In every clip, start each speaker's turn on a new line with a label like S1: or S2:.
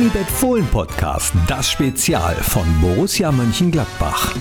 S1: Unibet Fohlen Podcast, das Spezial von Borussia Mönchengladbach.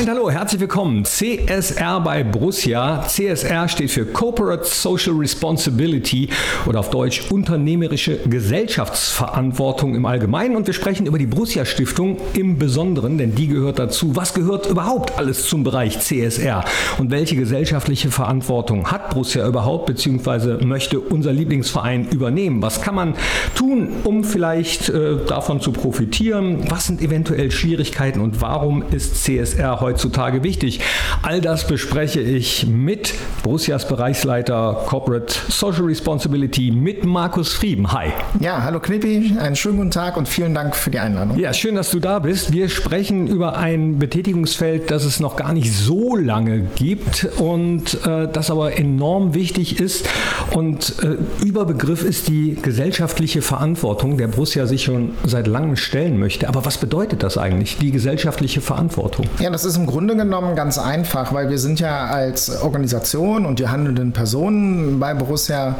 S1: Und hallo, herzlich willkommen. CSR bei Borussia. CSR steht für Corporate Social Responsibility oder auf Deutsch unternehmerische Gesellschaftsverantwortung im Allgemeinen. Und wir sprechen über die Borussia Stiftung im Besonderen, denn die gehört dazu. Was gehört überhaupt alles zum Bereich CSR? Und welche gesellschaftliche Verantwortung hat Borussia überhaupt, beziehungsweise möchte unser Lieblingsverein übernehmen? Was kann man tun, um vielleicht äh, davon zu profitieren? Was sind eventuell Schwierigkeiten und warum ist CSR heute heutzutage wichtig? All das bespreche ich mit Borussias Bereichsleiter Corporate Social Responsibility mit Markus Frieben. Hi.
S2: Ja, hallo Knippi, einen schönen guten Tag und vielen Dank für die Einladung.
S1: Ja, schön, dass du da bist. Wir sprechen über ein Betätigungsfeld, das es noch gar nicht so lange gibt und äh, das aber enorm wichtig ist. Und äh, Überbegriff ist die gesellschaftliche Verantwortung, der Borussia sich schon seit langem stellen möchte. Aber was bedeutet das eigentlich, die gesellschaftliche Verantwortung?
S2: Ja, das ist im Grunde genommen ganz einfach, weil wir sind ja als Organisation und die handelnden Personen bei Borussia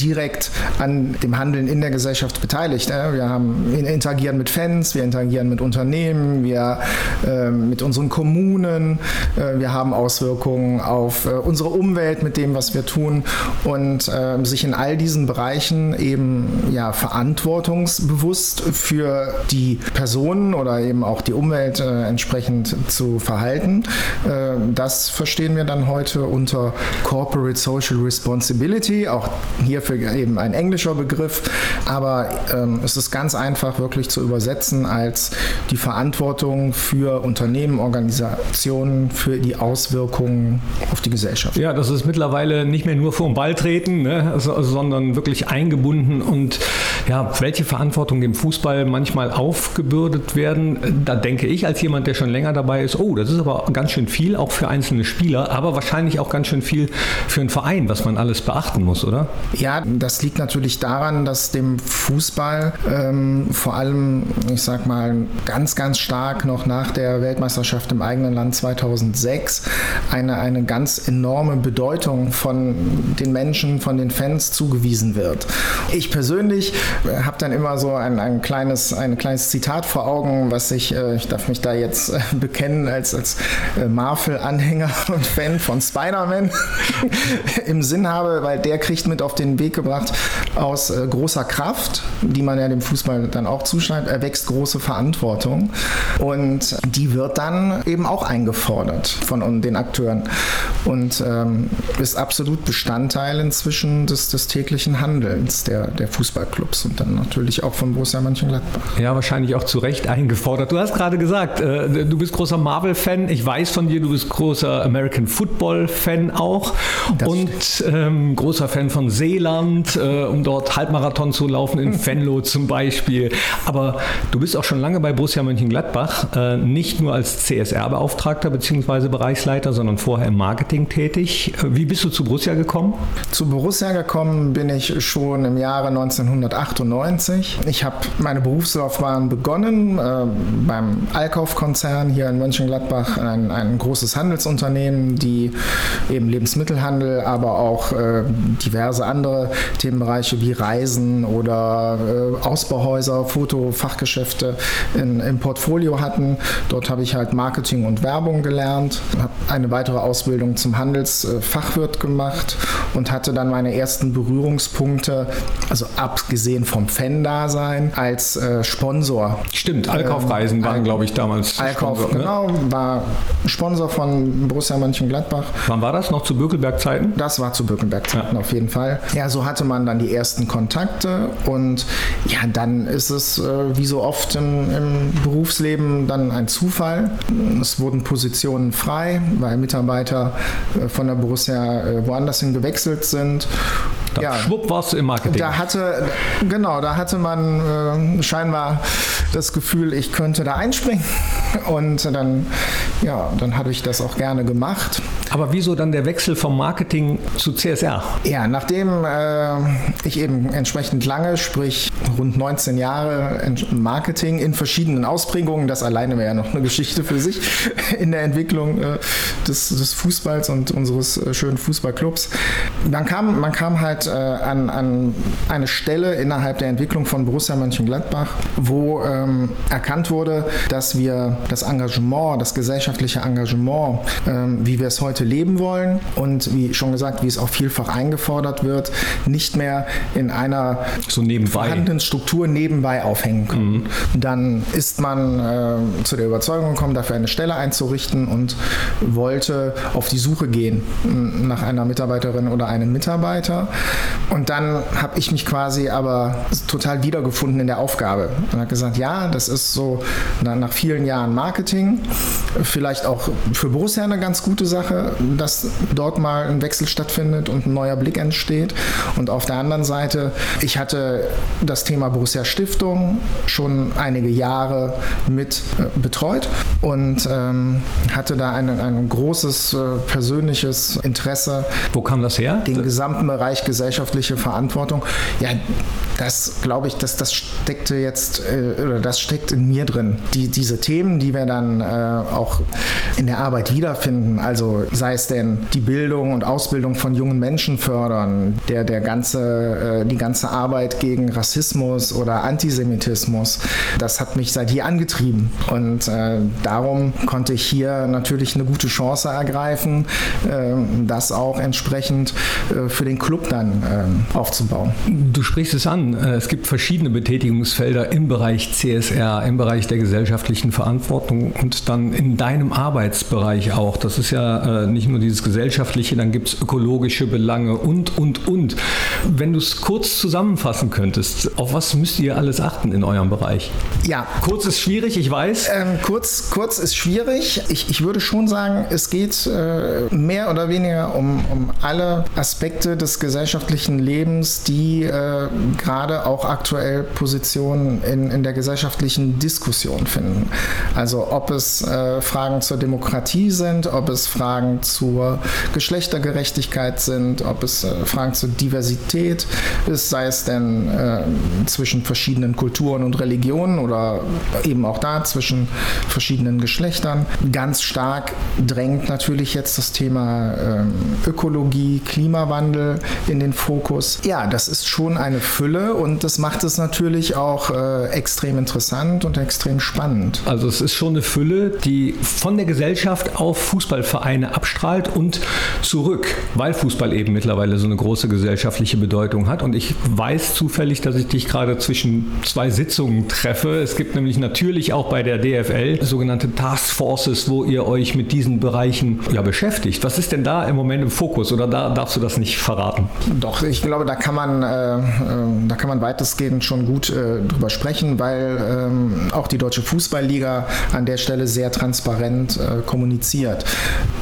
S2: direkt an dem Handeln in der Gesellschaft beteiligt. Wir haben, interagieren mit Fans, wir interagieren mit Unternehmen, wir äh, mit unseren Kommunen, äh, wir haben Auswirkungen auf äh, unsere Umwelt mit dem, was wir tun und äh, sich in all diesen Bereichen eben ja verantwortungsbewusst für die Personen oder eben auch die Umwelt äh, entsprechend zu verhalten. Äh, das verstehen wir dann heute unter Corporate Social Responsibility, auch hierfür eben ein englischer Begriff, aber ähm, es ist ganz einfach wirklich zu übersetzen als die Verantwortung für Unternehmen, Organisationen, für die Auswirkungen auf die Gesellschaft.
S1: Ja, das ist mittlerweile nicht mehr nur vor Ball treten, ne, sondern wirklich eingebunden und ja, welche Verantwortung dem Fußball manchmal aufgebürdet werden, da denke ich als jemand, der schon länger dabei ist, oh, das ist aber ganz schön viel, auch für einzelne Spieler, aber wahrscheinlich auch ganz schön viel für einen Verein, was man alles beachten muss, oder?
S2: Ja, das liegt natürlich daran, dass dem Fußball ähm, vor allem, ich sag mal, ganz, ganz stark noch nach der Weltmeisterschaft im eigenen Land 2006 eine, eine ganz enorme Bedeutung von den Menschen, von den Fans zugewiesen wird. Ich persönlich äh, habe dann immer so ein, ein, kleines, ein kleines Zitat vor Augen, was ich, äh, ich darf mich da jetzt äh, bekennen, als, als äh, Marvel-Anhänger und Fan von Spider-Man im Sinn habe, weil der kriegt mit auf den Weg gebracht, aus äh, großer Kraft, die man ja dem Fußball dann auch zuschreibt, erwächst große Verantwortung. Und die wird dann eben auch eingefordert von den Akteuren und ähm, ist absolut Bestandteil inzwischen des, des täglichen Handelns der, der Fußballclubs und dann natürlich auch von Borussia Mönchengladbach.
S1: Ja, wahrscheinlich auch zu Recht eingefordert. Du hast gerade gesagt, äh, du bist großer Marvel Fan. Ich weiß von dir, du bist großer American Football-Fan auch das und ähm, großer Fan von Seeland, äh, um dort Halbmarathon zu laufen, in Venlo zum Beispiel. Aber du bist auch schon lange bei Borussia Mönchengladbach, äh, nicht nur als CSR-Beauftragter bzw. Bereichsleiter, sondern vorher im Marketing tätig. Wie bist du zu Borussia gekommen?
S2: Zu Borussia gekommen bin ich schon im Jahre 1998. Ich habe meine Berufslaufbahn begonnen äh, beim Alkauf-Konzern hier in Mönchengladbach ein, ein großes Handelsunternehmen, die eben Lebensmittelhandel, aber auch äh, diverse andere Themenbereiche wie Reisen oder äh, Ausbauhäuser, Fotofachgeschäfte in, im Portfolio hatten. Dort habe ich halt Marketing und Werbung gelernt, habe eine weitere Ausbildung zum Handelsfachwirt gemacht und hatte dann meine ersten Berührungspunkte, also abgesehen vom Fan-Dasein, als äh, Sponsor.
S1: Stimmt, Allkaufreisen ähm, waren, glaube ich, damals.
S2: Allkauf, Sponsor, ne? War Sponsor von Borussia Mönchengladbach.
S1: Wann war das? Noch zu Bökelberg-Zeiten?
S2: Das war zu Bökelberg-Zeiten ja. auf jeden Fall. Ja, so hatte man dann die ersten Kontakte und ja, dann ist es äh, wie so oft im, im, Berufsleben dann ein Zufall. Es wurden Positionen frei, weil Mitarbeiter äh, von der Borussia äh, woanders hin gewechselt sind
S1: da ja, schwupp warst du im Marketing.
S2: Da hatte, genau, da hatte man äh, scheinbar das Gefühl, ich könnte da einspringen. Und dann, ja, dann habe ich das auch gerne gemacht.
S1: Aber wieso dann der Wechsel vom Marketing zu CSR?
S2: Ja, nachdem äh, ich eben entsprechend lange, sprich rund 19 Jahre Marketing in verschiedenen Ausprägungen, das alleine wäre ja noch eine Geschichte für sich in der Entwicklung äh, des, des, Fußballs und unseres äh, schönen Fußballclubs. Man kam, man kam halt äh, an, an eine Stelle innerhalb der Entwicklung von Borussia Mönchengladbach, wo ähm, erkannt wurde, dass wir das Engagement, das gesellschaftliche Engagement, ähm, wie wir es heute leben wollen und wie schon gesagt, wie es auch vielfach eingefordert wird, nicht mehr in einer
S1: so nebenbei.
S2: vorhandenen Struktur nebenbei aufhängen können. Mhm. Dann ist man äh, zu der Überzeugung gekommen, dafür eine Stelle einzurichten und wollte auf die Suche gehen nach einer Mitarbeiterin oder einem Mitarbeiter. Und dann habe ich mich quasi aber total wiedergefunden in der Aufgabe und habe gesagt, ja, das ist so nach vielen Jahren Marketing, vielleicht auch für Borussia eine ganz gute Sache, dass dort mal ein Wechsel stattfindet und ein neuer Blick entsteht. Und auf der anderen Seite, ich hatte das Thema Borussia Stiftung schon einige Jahre mit äh, betreut und ähm, hatte da ein, ein großes äh, persönliches Interesse.
S1: Wo kam das her?
S2: Den gesamten Bereich gesellschaftliche Verantwortung. Ja, das glaube ich, dass das steckte jetzt äh, oder das steckt in mir drin. Die, diese Themen, die wir dann äh, auch in der Arbeit wiederfinden, also sei es denn die Bildung und Ausbildung von jungen Menschen fördern, der, der ganze, äh, die ganze Arbeit gegen Rassismus oder Antisemitismus, das hat mich seit hier angetrieben. Und äh, darum konnte ich hier natürlich eine gute Chance ergreifen, äh, das auch entsprechend äh, für den Club dann äh, aufzubauen.
S1: Du sprichst es an, äh, es gibt verschiedene Betätigungsfelder im Bereich CSR, im Bereich der gesellschaftlichen Verantwortung und dann in deinem Arbeitsbereich auch. Das ist ja äh, nicht nur dieses gesellschaftliche, dann gibt es ökologische Belange und, und, und. Wenn du es kurz zusammenfassen könntest, auf was müsst ihr alles achten in eurem Bereich?
S2: Ja.
S1: Kurz ist schwierig, ich weiß.
S2: Ähm, kurz, kurz ist schwierig. Ich, ich würde schon sagen, es geht äh, mehr oder weniger um, um alle Aspekte des gesellschaftlichen Lebens, die äh, gerade auch aktuell Positionen in, in der gesellschaftlichen Diskussion finden. Also ob es äh, Fragen zur Demokratie sind, ob es Fragen zur Geschlechtergerechtigkeit sind, ob es äh, Fragen zur Diversität ist, sei es denn äh, zwischen verschiedenen Kulturen und Religionen oder eben auch da zwischen verschiedenen Geschlechtern. Ganz stark drängt natürlich jetzt das Thema ähm, Ökologie, Klimawandel in den Fokus. Ja, das ist schon eine Fülle und das macht es natürlich auch äh, extrem interessant und extrem spannend.
S1: Also es ist schon eine Fülle, die von der Gesellschaft auf Fußballvereine abstrahlt und zurück, weil Fußball eben mittlerweile so eine große gesellschaftliche Bedeutung hat. Und ich weiß zufällig, dass ich dich gerade zwischen zwei Sitzungen treffe. Es gibt nämlich natürlich auch bei der DFL sogenannte Task Forces, wo ihr euch mit diesen Bereichen ja, beschäftigt. Was ist denn da im Moment im Fokus oder da darfst du das nicht verraten?
S2: Doch, ich glaube, da kann man, äh, äh da kann man weitestgehend schon gut äh, drüber sprechen, weil ähm, auch die Deutsche Fußballliga an der Stelle sehr transparent äh, kommuniziert.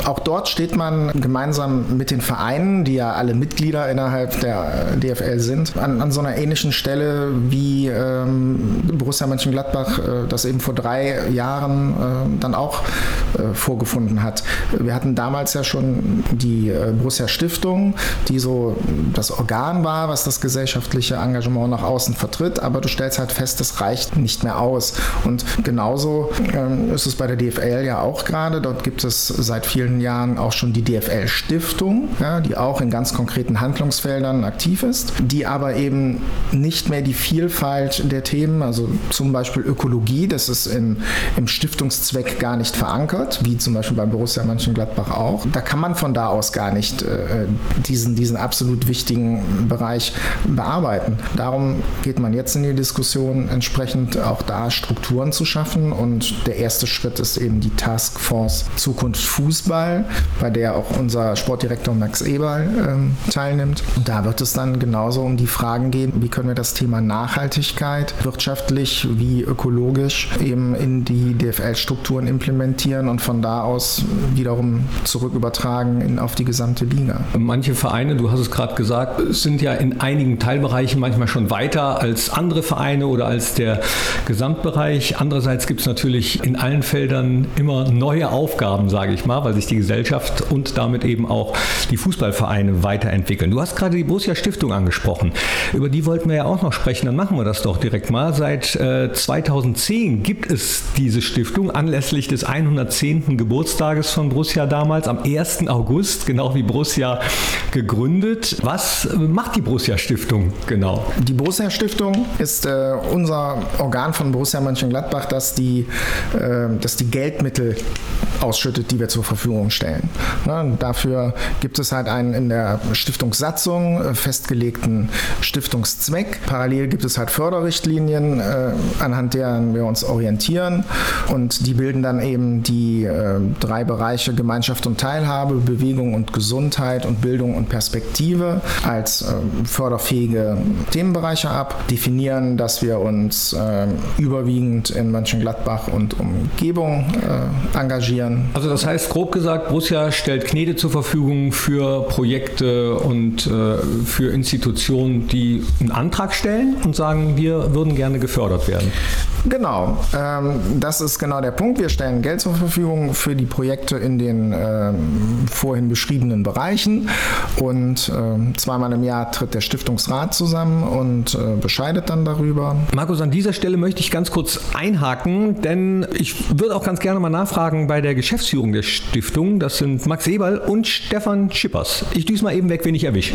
S2: Auch dort steht man gemeinsam mit den Vereinen, die ja alle Mitglieder innerhalb der äh, DFL sind, an, an so einer ähnlichen Stelle wie ähm, Borussia Mönchengladbach äh, das eben vor drei Jahren äh, dann auch äh, vorgefunden hat. Wir hatten damals ja schon die äh, Borussia Stiftung, die so das Organ war, was das gesellschaftliche Engagement nach außen vertritt, aber du stellst halt fest, das reicht nicht mehr aus. Und genauso ähm, ist es bei der DFL ja auch gerade. Dort gibt es seit vielen Jahren auch schon die DFL Stiftung, ja, die auch in ganz konkreten Handlungsfeldern aktiv ist, die aber eben nicht mehr die Vielfalt der Themen, also zum Beispiel Ökologie, das ist in, im Stiftungszweck gar nicht verankert, wie zum Beispiel bei Borussia Mönchengladbach auch. Da kann man von da aus gar nicht äh, diesen, diesen absolut wichtigen Bereich bearbeiten. Darum geht man jetzt in die Diskussion, entsprechend auch da Strukturen zu schaffen. Und der erste Schritt ist eben die Taskforce Zukunft Fußball, bei der auch unser Sportdirektor Max Eberl ähm, teilnimmt. Und da wird es dann genauso um die Fragen gehen, wie können wir das Thema Nachhaltigkeit wirtschaftlich wie ökologisch eben in die DFL-Strukturen implementieren und von da aus wiederum zurück übertragen in, auf die gesamte Liga.
S1: Manche Vereine, du hast es gerade gesagt, sind ja in einigen Teilbereichen manchmal schon weiter als andere Vereine oder als der Gesamtbereich. Andererseits gibt es natürlich in allen Feldern immer neue Aufgaben, sage ich mal, weil sich die Gesellschaft Gesellschaft und damit eben auch die Fußballvereine weiterentwickeln. Du hast gerade die Borussia Stiftung angesprochen. Über die wollten wir ja auch noch sprechen. Dann machen wir das doch direkt mal. Seit äh, 2010 gibt es diese Stiftung anlässlich des 110. Geburtstages von Borussia damals am 1. August, genau wie Borussia gegründet. Was macht die Borussia Stiftung genau?
S2: Die Borussia Stiftung ist äh, unser Organ von Borussia Mönchengladbach, das die, äh, das die Geldmittel ausschüttet, die wir zur Verfügung stellen. Na, dafür gibt es halt einen in der Stiftungssatzung äh, festgelegten Stiftungszweck. Parallel gibt es halt Förderrichtlinien, äh, anhand deren wir uns orientieren und die bilden dann eben die äh, drei Bereiche Gemeinschaft und Teilhabe, Bewegung und Gesundheit und Bildung und Perspektive als äh, förderfähige Themenbereiche ab, definieren, dass wir uns äh, überwiegend in Mönchengladbach und Umgebung äh, engagieren.
S1: Also das heißt grob gesagt, Borussia stellt Knete zur Verfügung für Projekte und äh, für Institutionen, die einen Antrag stellen und sagen, wir würden gerne gefördert werden.
S2: Genau, ähm, das ist genau der Punkt. Wir stellen Geld zur Verfügung für die Projekte in den ähm, vorhin beschriebenen Bereichen und ähm, zweimal im Jahr tritt der Stiftungsrat zusammen und äh, bescheidet dann darüber.
S1: Markus, an dieser Stelle möchte ich ganz kurz einhaken, denn ich würde auch ganz gerne mal nachfragen bei der Geschäftsführung der Stiftung. Das sind Max Eberl und Stefan Schippers. Ich düse mal eben weg, wen ich erwische.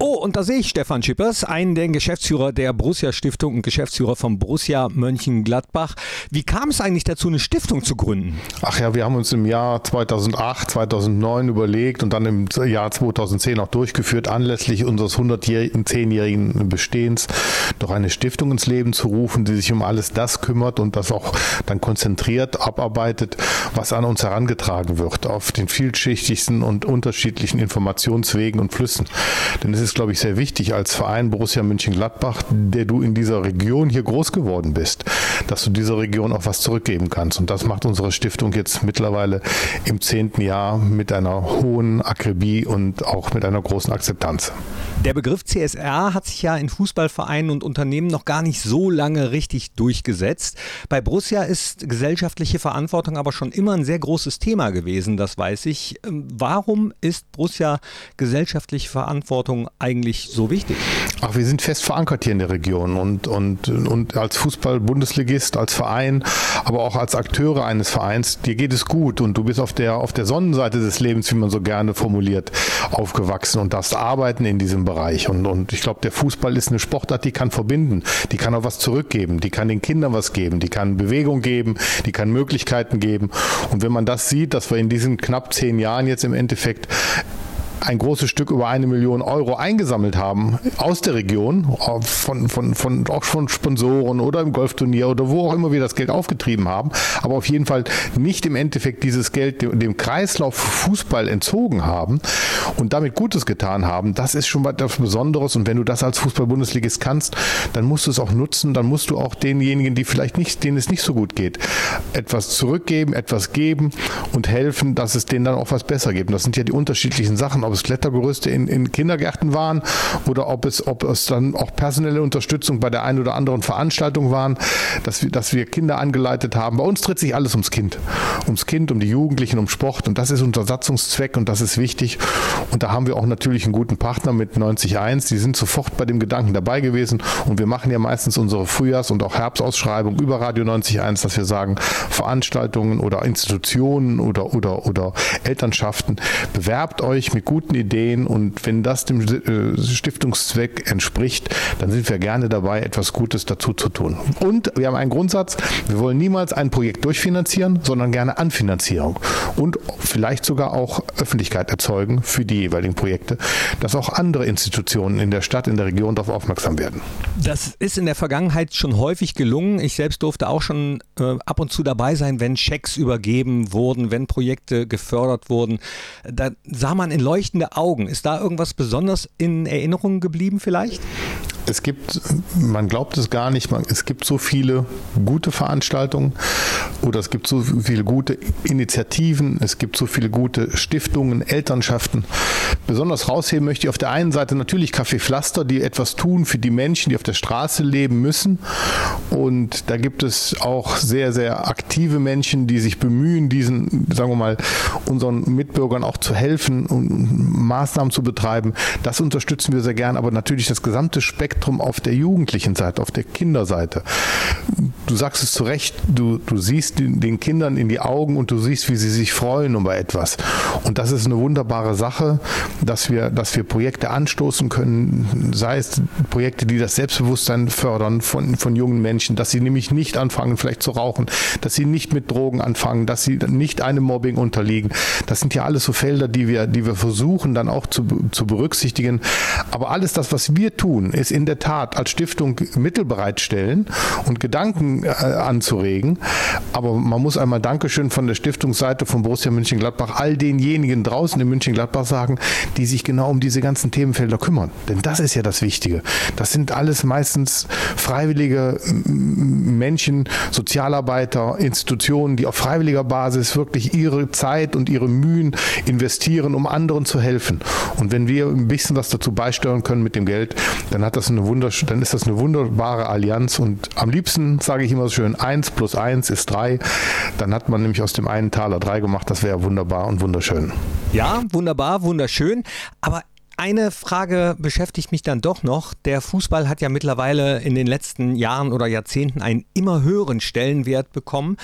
S1: Oh, und da sehe ich Stefan Schippers, einen der Geschäftsführer der Borussia Stiftung und Geschäftsführer von Borussia Mönchengladbach. Wie kam es eigentlich dazu, eine Stiftung zu gründen?
S3: Ach ja, wir haben uns im Jahr 2008, 2009 überlegt und dann im Jahr 2010 auch durchgeführt, anlässlich unseres 110-jährigen Bestehens doch eine Stiftung ins Leben zu rufen, die sich um alles das kümmert und das auch dann konzentriert abarbeitet, was an uns herangetragen wird, auf den vielschichtigsten und unterschiedlichen Informationswegen und Flüssen. Denn es ist ist, glaube ich, sehr wichtig als Verein Borussia Mönchengladbach, der du in dieser Region hier groß geworden bist, dass du dieser Region auch was zurückgeben kannst. Und das macht unsere Stiftung jetzt mittlerweile im zehnten Jahr mit einer hohen Akribie und auch mit einer großen Akzeptanz.
S1: Der Begriff CSR hat sich ja in Fußballvereinen und Unternehmen noch gar nicht so lange richtig durchgesetzt. Bei Borussia ist gesellschaftliche Verantwortung aber schon immer ein sehr großes Thema gewesen, das weiß ich. Ähm, warum ist Borussia gesellschaftliche Verantwortung eigentlich so wichtig?
S3: Ach, wir sind fest verankert hier in der Region und, und, und als Fußball-Bundesligist, als Verein, aber auch als Akteure eines Vereins, dir geht es gut und du bist auf der, auf der Sonnenseite des Lebens, wie man so gerne formuliert, aufgewachsen und darfst arbeiten in diesem Bereich. Und, und ich glaube, der Fußball ist eine Sportart, die kann verbinden, die kann auch was zurückgeben, die kann den Kindern was geben, die kann Bewegung geben, die kann Möglichkeiten geben. Und wenn man das sieht, dass wir in diesen knapp zehn Jahren jetzt im Endeffekt ein großes Stück über eine Million Euro eingesammelt haben aus der Region, von, von, von, auch von Sponsoren oder im Golfturnier oder wo auch immer wir das Geld aufgetrieben haben, aber auf jeden Fall nicht im Endeffekt dieses Geld dem, dem Kreislauf Fußball entzogen haben und damit Gutes getan haben, das ist schon etwas Besonderes und wenn du das als Fußball-Bundesligist kannst, dann musst du es auch nutzen, dann musst du auch denjenigen, die vielleicht nicht, denen es nicht so gut geht, etwas zurückgeben, etwas geben und helfen, dass es denen dann auch was besser gibt. Und das sind ja die unterschiedlichen Sachen, ob es Klettergerüste in, in Kindergärten waren oder ob es, ob es dann auch personelle Unterstützung bei der einen oder anderen Veranstaltung waren, dass wir, dass wir Kinder angeleitet haben. Bei uns dreht sich alles ums Kind. Ums Kind, um die Jugendlichen, um Sport. Und das ist unser Satzungszweck und das ist wichtig. Und da haben wir auch natürlich einen guten Partner mit 90.1. Die sind sofort bei dem Gedanken dabei gewesen. Und wir machen ja meistens unsere Frühjahrs- und auch Herbstausschreibung über Radio 90.1, dass wir sagen, Veranstaltungen oder Institutionen oder, oder, oder Elternschaften, bewerbt euch mit guten guten Ideen und wenn das dem äh, Stiftungszweck entspricht, dann sind wir gerne dabei, etwas Gutes dazu zu tun. Und wir haben einen Grundsatz, wir wollen niemals ein Projekt durchfinanzieren, sondern gerne Anfinanzierung und vielleicht sogar auch Öffentlichkeit erzeugen für die jeweiligen Projekte, dass auch andere Institutionen in der Stadt, in der Region darauf aufmerksam werden.
S1: Das ist in der Vergangenheit schon häufig gelungen. Ich selbst durfte auch schon äh, ab und zu dabei sein, wenn Schecks übergeben wurden, wenn Projekte gefördert wurden. Da sah man in leuchtende Augen. Ist da irgendwas besonders in Erinnerung geblieben vielleicht?
S3: Es gibt, man glaubt es gar nicht, man, es gibt so viele gute Veranstaltungen oder es gibt so viele gute Initiativen, es gibt so viele gute Stiftungen, Elternschaften. Besonders rausheben möchte ich auf der einen Seite natürlich Café Pflaster, die etwas tun für die Menschen, die auf der Straße leben müssen. Und da gibt es auch sehr, sehr aktive Menschen, die sich bemühen, diesen, sagen wir mal, unseren Mitbürgern auch zu helfen und Maßnahmen zu betreiben. Das unterstützen wir sehr gern, aber natürlich das gesamte Spektrum auf der jugendlichen Seite, auf der Kinderseite. Du sagst es zu Recht, du, du siehst den Kindern in die Augen und du siehst, wie sie sich freuen über etwas. Und das ist eine wunderbare Sache, dass wir, dass wir Projekte anstoßen können, sei es Projekte, die das Selbstbewusstsein fördern von, von jungen Menschen, dass sie nämlich nicht anfangen, vielleicht zu rauchen, dass sie nicht mit Drogen anfangen, dass sie nicht einem Mobbing unterliegen. Das sind ja alles so Felder, die wir, die wir versuchen dann auch zu, zu berücksichtigen. Aber alles das, was wir tun, ist in der Tat als Stiftung Mittel bereitstellen und Gedanken äh, anzuregen. Aber man muss einmal Dankeschön von der Stiftungsseite von Borussia München-Gladbach all denjenigen draußen in München-Gladbach sagen, die sich genau um diese ganzen Themenfelder kümmern. Denn das ist ja das Wichtige. Das sind alles meistens freiwillige Menschen, Sozialarbeiter, Institutionen, die auf freiwilliger Basis wirklich ihre Zeit und ihre Mühen investieren, um anderen zu helfen. Und wenn wir ein bisschen was dazu beisteuern können mit dem Geld, dann hat das eine dann ist das eine wunderbare Allianz. Und am liebsten sage ich immer so schön, eins plus eins ist drei. Dann hat man nämlich aus dem einen Taler drei gemacht. Das wäre wunderbar und wunderschön.
S1: Ja, wunderbar, wunderschön. Aber eine Frage beschäftigt mich dann doch noch. Der Fußball hat ja mittlerweile in den letzten Jahren oder Jahrzehnten einen immer höheren Stellenwert bekommen.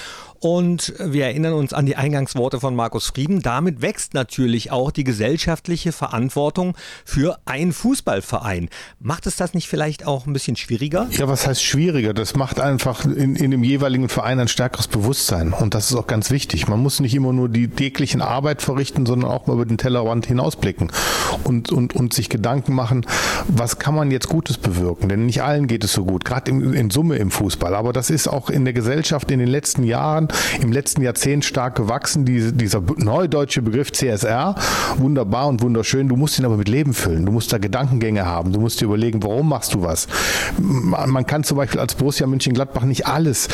S1: Und wir erinnern uns an die Eingangsworte von Markus Frieden. Damit wächst natürlich auch die gesellschaftliche Verantwortung für einen Fußballverein. Macht es das nicht vielleicht auch ein bisschen schwieriger?
S3: Ja, was heißt schwieriger? Das macht einfach in, in dem jeweiligen Verein ein stärkeres Bewusstsein. Und das ist auch ganz wichtig. Man muss nicht immer nur die täglichen Arbeit verrichten, sondern auch mal über den Tellerrand hinausblicken und, und, und sich Gedanken machen, was kann man jetzt Gutes bewirken? Denn nicht allen geht es so gut, gerade in, in Summe im Fußball. Aber das ist auch in der Gesellschaft in den letzten Jahren im letzten Jahrzehnt stark gewachsen. Diese, dieser neudeutsche Begriff CSR, wunderbar und wunderschön. Du musst ihn aber mit Leben füllen. Du musst da Gedankengänge haben. Du musst dir überlegen, warum machst du was. Man kann zum Beispiel als Borussia München-Gladbach nicht alles,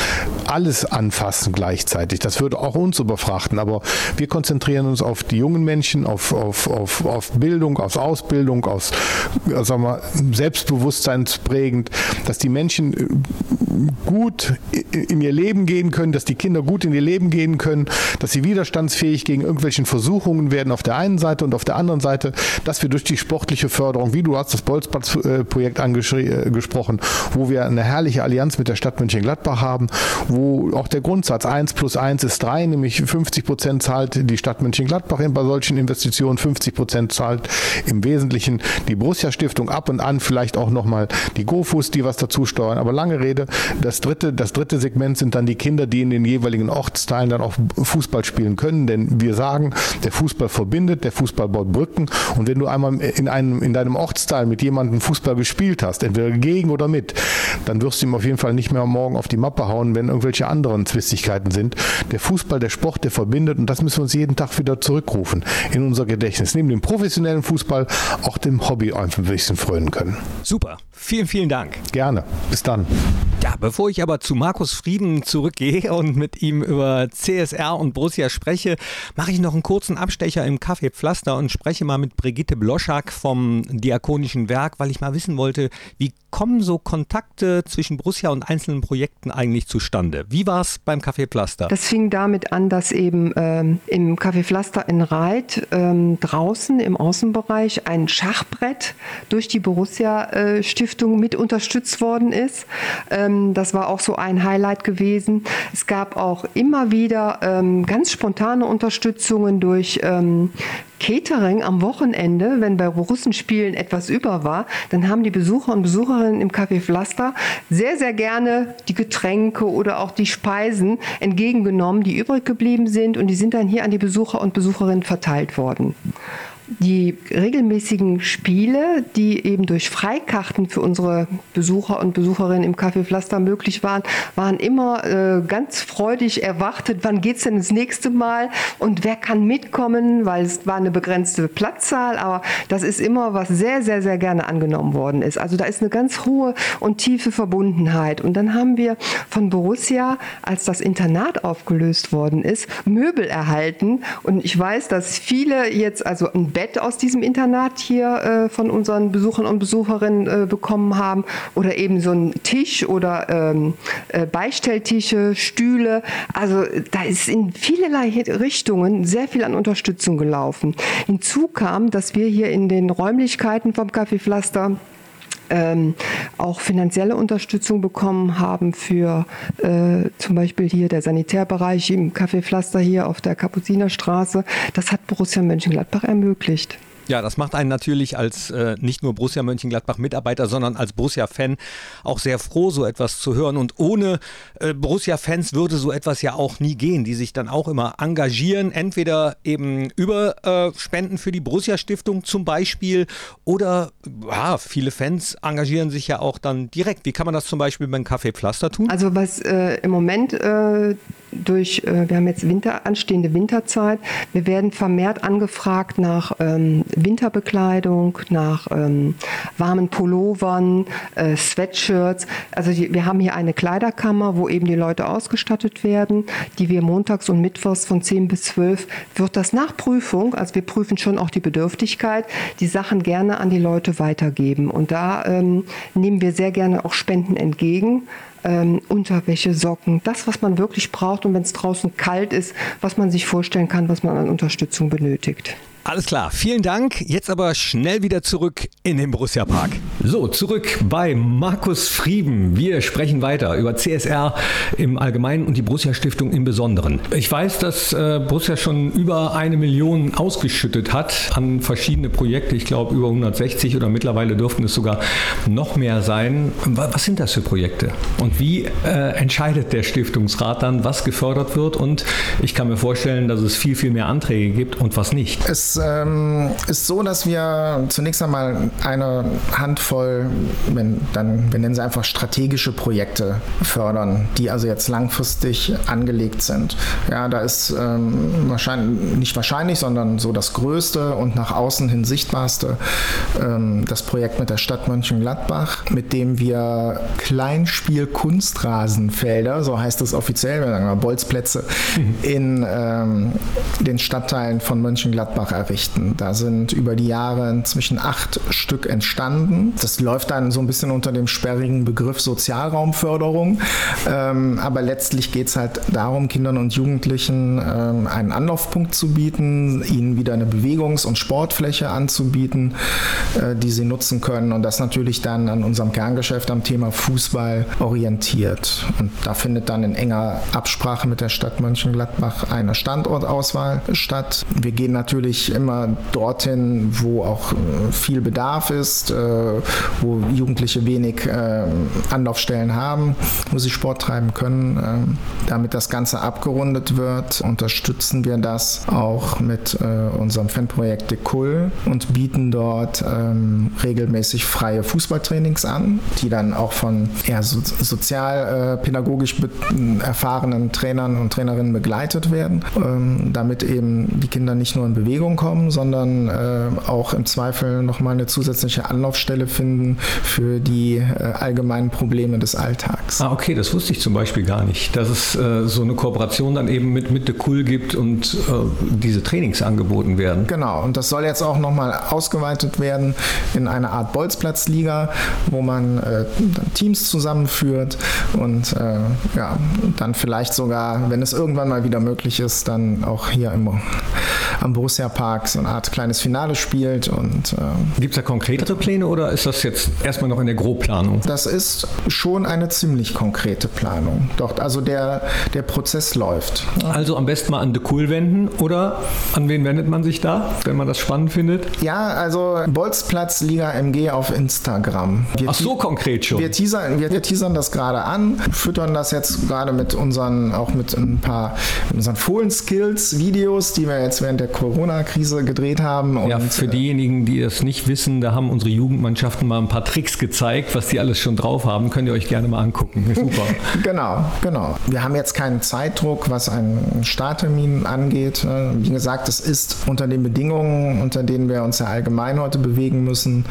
S3: alles anfassen gleichzeitig. Das würde auch uns überfrachten. Aber wir konzentrieren uns auf die jungen Menschen, auf, auf, auf, auf Bildung, auf Ausbildung, auf sagen wir, selbstbewusstseinsprägend, dass die Menschen gut in ihr Leben gehen können, dass die Kinder gut in ihr Leben gehen können, dass sie widerstandsfähig gegen irgendwelchen Versuchungen werden auf der einen Seite und auf der anderen Seite, dass wir durch die sportliche Förderung, wie du hast das Bolzplatz-Projekt angesprochen, äh, wo wir eine herrliche Allianz mit der Stadt Mönchengladbach haben, wo auch der Grundsatz 1 plus 1 ist 3, nämlich 50 Prozent zahlt die Stadt Mönchengladbach bei solchen Investitionen, 50 Prozent zahlt im Wesentlichen die Borussia Stiftung ab und an vielleicht auch nochmal die GoFus, die was dazu steuern. Aber lange Rede, das dritte, das dritte Segment sind dann die Kinder, die in den jeweiligen Ortsteilen dann auch Fußball spielen können. Denn wir sagen, der Fußball verbindet, der Fußball baut Brücken. Und wenn du einmal in, einem, in deinem Ortsteil mit jemandem Fußball gespielt hast, entweder gegen oder mit, dann wirst du ihm auf jeden Fall nicht mehr morgen auf die Mappe hauen, wenn irgendwelche anderen Zwistigkeiten sind. Der Fußball, der Sport, der verbindet und das müssen wir uns jeden Tag wieder zurückrufen in unser Gedächtnis. Neben dem professionellen Fußball auch dem Hobby einfach ein bisschen frönen können.
S1: Super. Vielen, vielen Dank.
S3: Gerne. Bis dann.
S1: Ja, bevor ich aber zu Markus Frieden zurückgehe und mit ihm über CSR und Borussia spreche, mache ich noch einen kurzen Abstecher im Café Pflaster und spreche mal mit Brigitte Bloschak vom Diakonischen Werk, weil ich mal wissen wollte, wie kommen so Kontakte zwischen Borussia und einzelnen Projekten eigentlich zustande? Wie war es beim Café Pflaster?
S4: Das fing damit an, dass eben ähm, im Café Pflaster in Reit ähm, draußen im Außenbereich ein Schachbrett durch die Borussia äh, mit unterstützt worden ist. Ähm, das war auch so ein Highlight gewesen. Es gab auch immer wieder ähm, ganz spontane Unterstützungen durch ähm, Catering am Wochenende, wenn bei Russenspielen etwas über war, dann haben die Besucher und Besucherinnen im Café Pflaster sehr, sehr gerne die Getränke oder auch die Speisen entgegengenommen, die übrig geblieben sind und die sind dann hier an die Besucher und Besucherinnen verteilt worden. Die regelmäßigen Spiele, die eben durch Freikarten für unsere Besucher und Besucherinnen im Café Pflaster möglich waren, waren immer äh, ganz freudig erwartet, wann geht es denn das nächste Mal und wer kann mitkommen, weil es war eine begrenzte Platzzahl, aber das ist immer was sehr, sehr, sehr gerne angenommen worden ist. Also da ist eine ganz hohe und tiefe Verbundenheit. Und dann haben wir von Borussia, als das Internat aufgelöst worden ist, Möbel erhalten. Und ich weiß, dass viele jetzt also ein Bett aus diesem Internat hier äh, von unseren Besuchern und Besucherinnen äh, bekommen haben oder eben so einen Tisch oder ähm, äh, Beistelltische, Stühle. Also da ist in vielerlei Richtungen sehr viel an Unterstützung gelaufen. Hinzu kam, dass wir hier in den Räumlichkeiten vom Café Pflaster ähm, auch finanzielle Unterstützung bekommen haben für äh, zum Beispiel hier der Sanitärbereich im Café Pflaster hier auf der Kapuzinerstraße. Das hat Borussia Mönchengladbach ermöglicht.
S1: Ja, das macht einen natürlich als äh, nicht nur Borussia Mönchengladbach-Mitarbeiter, sondern als Borussia-Fan auch sehr froh, so etwas zu hören. Und ohne äh, Borussia-Fans würde so etwas ja auch nie gehen, die sich dann auch immer engagieren, entweder eben über äh, Spenden für die Borussia-Stiftung zum Beispiel oder ja, viele Fans engagieren sich ja auch dann direkt. Wie kann man das zum Beispiel beim Café Pflaster tun?
S4: Also was äh, im Moment äh, durch, äh, wir haben jetzt Winter, anstehende Winterzeit, wir werden vermehrt angefragt nach ähm, Winterbekleidung, nach ähm, warmen Pullovern, äh, Sweatshirts. Also die, wir haben hier eine Kleiderkammer, wo eben die Leute ausgestattet werden, die wir montags und mittwochs von 10 bis 12 wird das nach Prüfung, also wir prüfen schon auch die Bedürftigkeit, die Sachen gerne an die Leute weitergeben. Und da ähm, nehmen wir sehr gerne auch Spenden entgegen ähm, Unterwäsche, Socken, das, was man wirklich braucht und wenn es draußen kalt ist, was man sich vorstellen kann, was man an Unterstützung benötigt.
S1: Alles klar, vielen Dank. Jetzt aber schnell wieder zurück in den Borussia Park. So, zurück bei Markus Frieben. Wir sprechen weiter über CSR im Allgemeinen und die Borussia Stiftung im Besonderen. Ich weiß, dass äh, Borussia schon über eine Million ausgeschüttet hat an verschiedene Projekte. Ich glaube, über 160 oder mittlerweile dürften es sogar noch mehr sein. Was sind das für Projekte? Und wie äh, entscheidet der Stiftungsrat dann, was gefördert wird? Und ich kann mir vorstellen, dass es viel, viel mehr Anträge gibt und was nicht.
S2: Es ähm, ist so, dass wir zunächst einmal eine Handvoll, wenn, dann, wir nennen sie einfach strategische Projekte fördern, die also jetzt langfristig angelegt sind. Ja, da ist ähm, wahrscheinlich, nicht wahrscheinlich, sondern so das größte und nach außen hin sichtbarste ähm, das Projekt mit der Stadt Mönchengladbach, mit dem wir Kleinspiel-Kunstrasenfelder, so heißt es offiziell, wir sagen mal Bolzplätze, mhm. in ähm, den Stadtteilen von Mönchengladbach errichten. Da sind über die Jahre inzwischen acht Stück entstanden. Das läuft dann so ein bisschen unter dem sperrigen Begriff Sozialraumförderung. Ähm, aber letztlich geht es halt darum, Kindern und Jugendlichen ähm, einen Anlaufpunkt zu bieten, ihnen wieder eine Bewegungs- und Sportfläche anzubieten, äh, die sie nutzen können. Und das natürlich dann an unserem Kerngeschäft am Thema Fußball orientiert. Und da findet dann in enger Absprache mit der Stadt Mönchengladbach eine Standortauswahl statt. Wir gehen natürlich immer dorthin, wo auch äh, viel Bedarf ist, äh, wo Jugendliche wenig äh, Anlaufstellen haben, wo sie Sport treiben können. Ähm, damit das Ganze abgerundet wird, unterstützen wir das auch mit unserem Fanprojekt Decul und bieten dort ähm, regelmäßig freie Fußballtrainings an, die dann auch von eher sozialpädagogisch erfahrenen Trainern und Trainerinnen begleitet werden, ähm, damit eben die Kinder nicht nur in Bewegung kommen, sondern äh, auch im Zweifel nochmal eine zusätzliche Anlaufstelle finden für die äh, allgemeinen Probleme des Alltags.
S1: Ah, okay, das wusste ich zum Beispiel gar nicht, dass es äh, so eine Kooperation dann eben mit, mit Cool gibt und äh, diese Trainings angeboten werden.
S2: Genau, und das soll jetzt auch nochmal ausgeweitet werden in eine Art Bolzplatzliga, wo man äh, Teams zusammenführt und äh, ja, dann vielleicht sogar, wenn es irgendwann mal wieder möglich ist, dann auch hier im, am Borussia Park so eine Art kleines Finale spielt. Und,
S1: äh, Gibt es da konkretere Pläne oder ist das jetzt erstmal noch in der Grobplanung?
S2: Das ist schon eine ziemlich konkrete Planung. Doch, also der, der Prozess läuft.
S1: Also am besten mal an The Cool wenden oder an wen wendet man sich da, wenn man das spannend findet?
S2: Ja, also Bolzplatz Liga MG auf Instagram.
S1: Wir Ach so konkret schon.
S2: Wir teasern, wir, wir teasern das gerade an, füttern das jetzt gerade mit unseren, auch mit ein paar unseren Fohlen-Skills-Videos, die wir jetzt während der Corona-Krise Corona-Krise gedreht haben.
S1: ja, für diejenigen, die das nicht wissen, da haben unsere Jugendmannschaften mal ein paar Tricks gezeigt, was die alles schon drauf haben. Könnt ihr euch gerne mal angucken. Super.
S2: genau, genau. Wir haben jetzt keinen Zeitdruck, was einen Starttermin angeht. Wie gesagt, es ist unter den Bedingungen, unter denen wir uns ja allgemein heute bewegen müssen,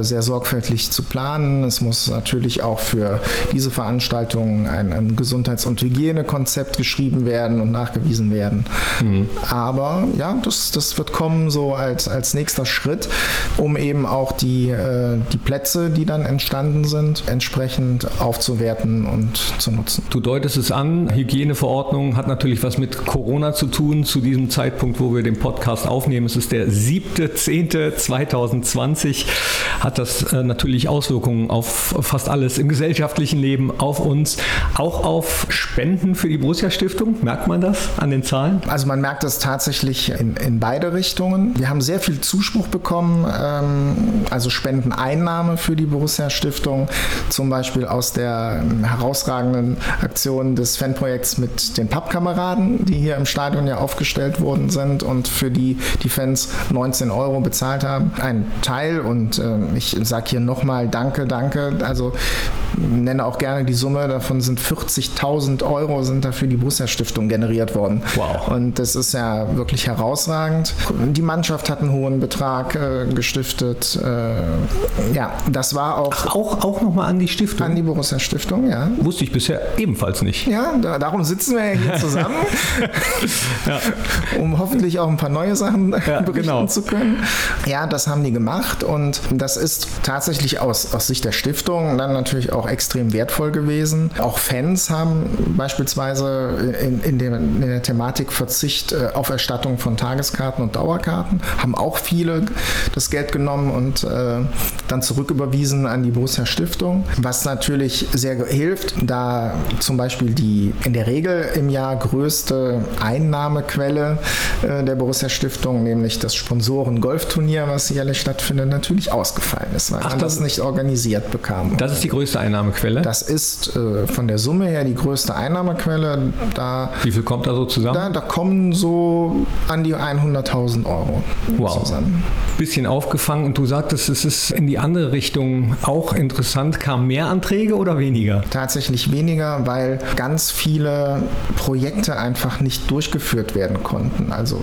S2: sehr sorgfältig zu planen. Es muss natürlich auch für diese Veranstaltungen ein, ein Gesundheits- und Hygienekonzept geschrieben werden und nachgewiesen werden. Mhm. Aber ja, das, das wird kommen so als, als nächster Schritt, um eben auch die, äh, die Plätze, die dann entstanden sind, entsprechend aufzuwerten und zu nutzen.
S1: Du deutest es an, Hygieneverordnung hat natürlich was mit Corona zu tun. Zu diesem Zeitpunkt, wo wir den Podcast aufnehmen, es ist der 7.10.2020, hat das äh, natürlich Auswirkungen auf fast alles im gesellschaftlichen Leben, auf uns, auch auf Spenden für die Borussia Stiftung. Merkt man das an den Zahlen?
S2: Also man merkt das tatsächlich in, in beide Richtungen. Wir haben sehr viel Zuspruch bekommen, ähm, also Spendeneinnahme für die Borussia Stiftung, zum Beispiel aus der herausragenden Aktion des Fanprojekts mit den Pappkameraden, die hier im Stadion ja aufgestellt worden sind und für die die Fans 19 Euro bezahlt haben. Ein Teil und äh, ich sage hier nochmal Danke, danke. Also nenne auch gerne die Summe, davon sind 40.000 Euro sind dafür die Borussia Stiftung generiert worden. Wow. Und das ist ja wirklich herausragend. Die Mannschaft hat einen hohen Betrag äh, gestiftet. Äh, ja, das war auch.
S1: Ach, auch, auch nochmal an die Stiftung?
S2: An die Borussia Stiftung, ja.
S1: Wusste ich bisher ebenfalls nicht.
S2: Ja, da, darum sitzen wir ja hier zusammen. ja. Um hoffentlich auch ein paar neue Sachen ja, berichten genau. zu können. Ja, das haben die gemacht und das ist tatsächlich aus, aus Sicht der Stiftung dann natürlich auch extrem wertvoll gewesen. Auch Fans haben beispielsweise in, in, dem, in der Thematik Verzicht äh, auf Erstattung von Tageskarten und Dauerkarten, haben auch viele das Geld genommen und äh, dann zurücküberwiesen an die Borussia Stiftung, was natürlich sehr hilft, da zum Beispiel die in der Regel im Jahr größte Einnahmequelle äh, der Borussia Stiftung, nämlich das Sponsoren-Golfturnier, was jährlich stattfindet, natürlich ausgefallen ist, weil Ach, man das, das nicht organisiert bekam.
S1: Das ist die größte Einnahmequelle?
S2: Das ist äh, von der Summe her die größte Einnahmequelle. Da,
S1: Wie viel kommt da so zusammen?
S2: Da, da kommen so an die 100.000 Euro
S1: wow. zusammen. Bisschen aufgefangen und du sagtest, es ist in die andere Richtung auch interessant. Kamen mehr Anträge oder weniger?
S2: Tatsächlich weniger, weil ganz viele Projekte einfach nicht durchgeführt werden konnten. Also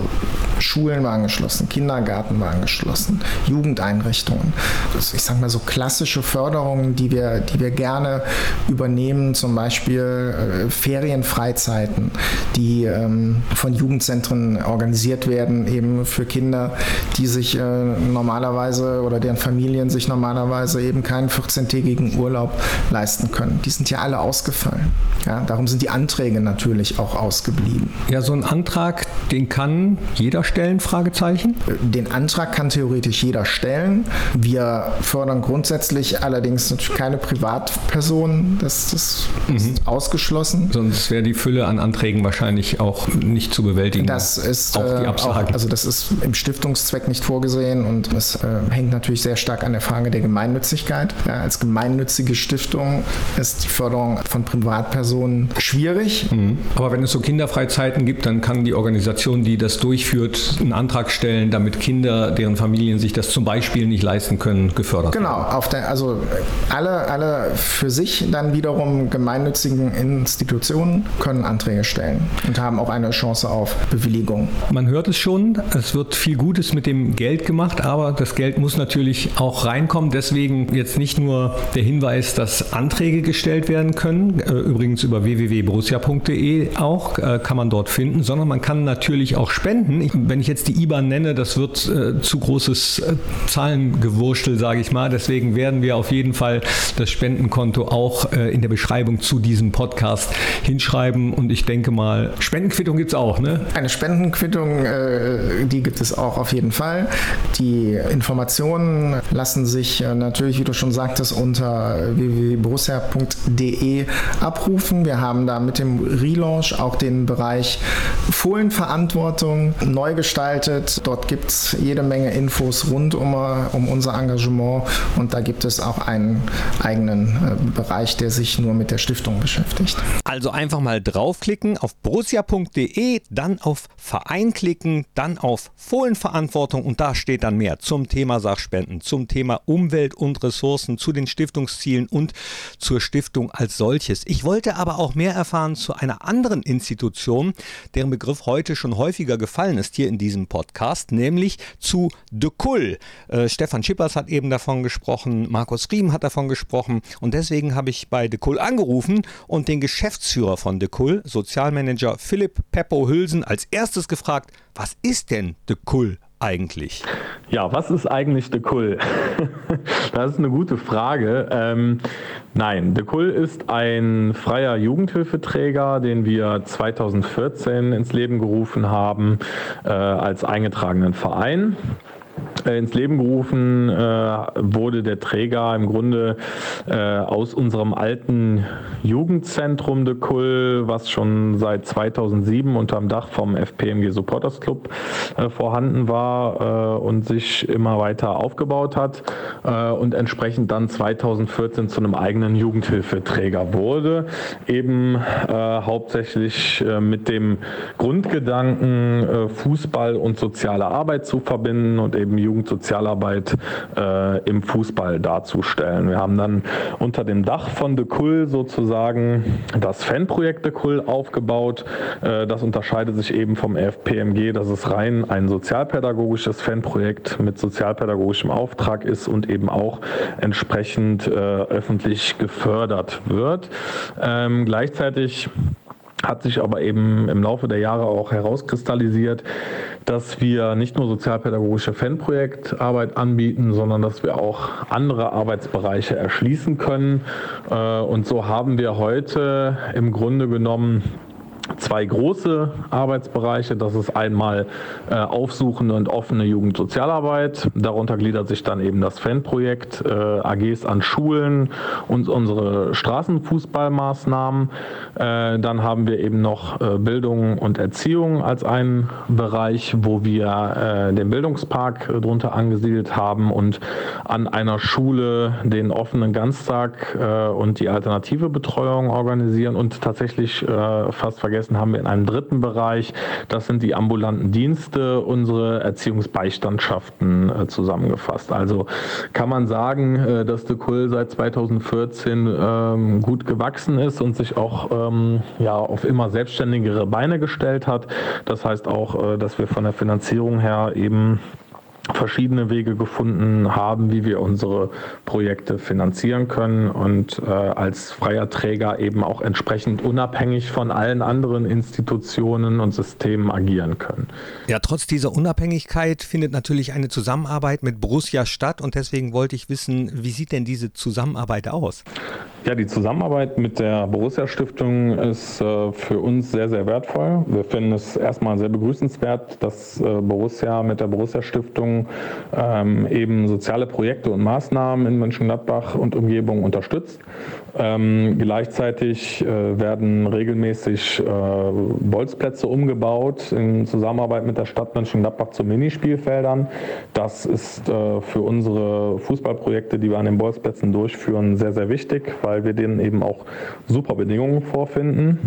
S2: Schulen waren geschlossen, Kindergarten waren geschlossen, Jugendeinrichtungen. Das, ich sage mal so klassische Förderungen, die wir, die wir gerne übernehmen, zum Beispiel äh, Ferienfreizeiten, die ähm, von Jugendzentren organisiert werden, eben für Kinder, die sich äh, normalerweise oder deren Familien sich normalerweise eben keinen 14-tägigen Urlaub leisten können. Die sind ja alle ausgefallen. Ja, darum sind die Anträge natürlich auch ausgeblieben.
S1: Ja, so ein Antrag, den kann jeder stellen, Fragezeichen?
S2: Den Antrag kann theoretisch jeder stellen. Wir fördern grundsätzlich allerdings natürlich keine Privatpersonen. Das, das mhm. ist ausgeschlossen.
S1: Sonst wäre die Fülle an Anträgen wahrscheinlich auch nicht zu bewältigen.
S2: Das ist auch die äh, Absage. Auch, also das ist im Stiftungszweck nicht vorgesehen und es äh, hängt natürlich sehr stark an der Frage der Gemeinnützigkeit. Ja, als gemeinnützige Stiftung ist die Förderung von Privatpersonen schwierig.
S1: Mhm. Aber wenn es so Kinderfreizeiten gibt, dann kann die Organisation, die das durchführt, einen Antrag stellen, damit Kinder, deren Familien sich das zum Beispiel nicht leisten können, gefördert
S2: genau, werden. Genau, der, also alle, alle für sich dann wiederum gemeinnützigen Institutionen können Anträge stellen und haben auch eine Chance auf Bewilligung.
S1: Man hört es schon, es wird viel Gutes mit dem Geld gemacht, aber das Geld muss natürlich auch reinkommen. Deswegen jetzt nicht nur der Hinweis, dass Anträge gestellt werden können, äh, übrigens über www.borussia.de auch, äh, kann man dort finden, sondern man kann natürlich auch spenden. Wenn ich jetzt die IBAN nenne, das wird äh, zu großes Zahlengewurstel, sage ich mal. Deswegen werden wir auf jeden Fall das Spendenkonto auch in der Beschreibung zu diesem Podcast hinschreiben. Und ich denke mal, Spendenquittung gibt es auch, ne?
S2: Eine Spendenquittung, die gibt es auch auf jeden Fall. Die Informationen lassen sich natürlich, wie du schon sagtest, unter www.borussia.de abrufen. Wir haben da mit dem Relaunch auch den Bereich Fohlenverantwortung neu gestaltet. Dort gibt es jede Menge Infos rund um, um unser Engagement und da gibt es auch einen eigenen äh, Bereich, der sich nur mit der Stiftung beschäftigt.
S1: Also einfach mal draufklicken auf borussia.de, dann auf Verein klicken, dann dann auf Fohlenverantwortung und da steht dann mehr zum Thema Sachspenden, zum Thema Umwelt und Ressourcen, zu den Stiftungszielen und zur Stiftung als solches. Ich wollte aber auch mehr erfahren zu einer anderen Institution, deren Begriff heute schon häufiger gefallen ist hier in diesem Podcast, nämlich zu De Kull. Äh, Stefan Schippers hat eben davon gesprochen, Markus Riem hat davon gesprochen und deswegen habe ich bei De Kull angerufen und den Geschäftsführer von De Kull, Sozialmanager Philipp Peppo Hülsen, als erstes gefragt, was ist denn De Kull eigentlich?
S5: Ja, was ist eigentlich De Kull? das ist eine gute Frage. Ähm, nein, De Kull ist ein freier Jugendhilfeträger, den wir 2014 ins Leben gerufen haben äh, als eingetragenen Verein. Äh, ins Leben gerufen äh, wurde der Träger im Grunde äh, aus unserem alten Jugendzentrum de Kull, was schon seit 2007 unterm Dach vom FPMG Supporters Club vorhanden war und sich immer weiter aufgebaut hat und entsprechend dann 2014 zu einem eigenen Jugendhilfeträger wurde, eben hauptsächlich mit dem Grundgedanken Fußball und soziale Arbeit zu verbinden und eben Jugendsozialarbeit äh, im Fußball darzustellen. Wir haben dann unter dem Dach von De Kull sozusagen das Fanprojekt De Kull aufgebaut. Äh, das unterscheidet sich eben vom FPMG, dass es rein ein sozialpädagogisches Fanprojekt mit sozialpädagogischem Auftrag ist und eben auch entsprechend äh, öffentlich gefördert wird. Ähm, gleichzeitig hat sich aber eben im Laufe der Jahre auch herauskristallisiert, dass wir nicht nur sozialpädagogische Fanprojektarbeit anbieten, sondern dass wir auch andere Arbeitsbereiche erschließen können. Äh, und so haben wir heute im Grunde genommen zwei große Arbeitsbereiche. Das ist einmal äh, aufsuchende und offene Jugendsozialarbeit. Darunter gliedert sich dann eben das Fanprojekt, äh, AGs an Schulen und unsere Straßenfußballmaßnahmen. Äh, dann haben wir eben noch äh, Bildung und Erziehung als einen Bereich, wo wir äh, den Bildungspark äh, drunter angesiedelt haben und an einer Schule den offenen Ganztag und die alternative Betreuung organisieren und tatsächlich fast vergessen vergessen haben wir in einem dritten Bereich, das sind die ambulanten Dienste, unsere Erziehungsbeistandschaften äh, zusammengefasst. Also kann man sagen, äh, dass de Kull seit 2014 ähm, gut gewachsen ist und sich auch ähm, ja, auf immer selbstständigere Beine gestellt hat. Das heißt auch, äh, dass wir von der Finanzierung her eben verschiedene Wege gefunden haben, wie wir unsere Projekte finanzieren können und äh, als freier Träger eben auch entsprechend unabhängig von allen anderen Institutionen und Systemen agieren können.
S1: Ja, trotz dieser Unabhängigkeit findet natürlich eine Zusammenarbeit mit Borussia statt und deswegen wollte ich wissen, wie sieht denn diese Zusammenarbeit aus?
S5: Ja, die Zusammenarbeit mit der Borussia Stiftung ist äh, für uns sehr, sehr wertvoll. Wir finden es erstmal sehr begrüßenswert, dass äh, Borussia mit der Borussia Stiftung ähm, eben soziale Projekte und Maßnahmen in Mönchengladbach und Umgebung unterstützt. Ähm, gleichzeitig äh, werden regelmäßig äh, Bolzplätze umgebaut in Zusammenarbeit mit der Stadt Mönchengladbach zu Minispielfeldern. Das ist äh, für unsere Fußballprojekte, die wir an den Bolzplätzen durchführen, sehr, sehr wichtig, weil wir denen eben auch super Bedingungen vorfinden.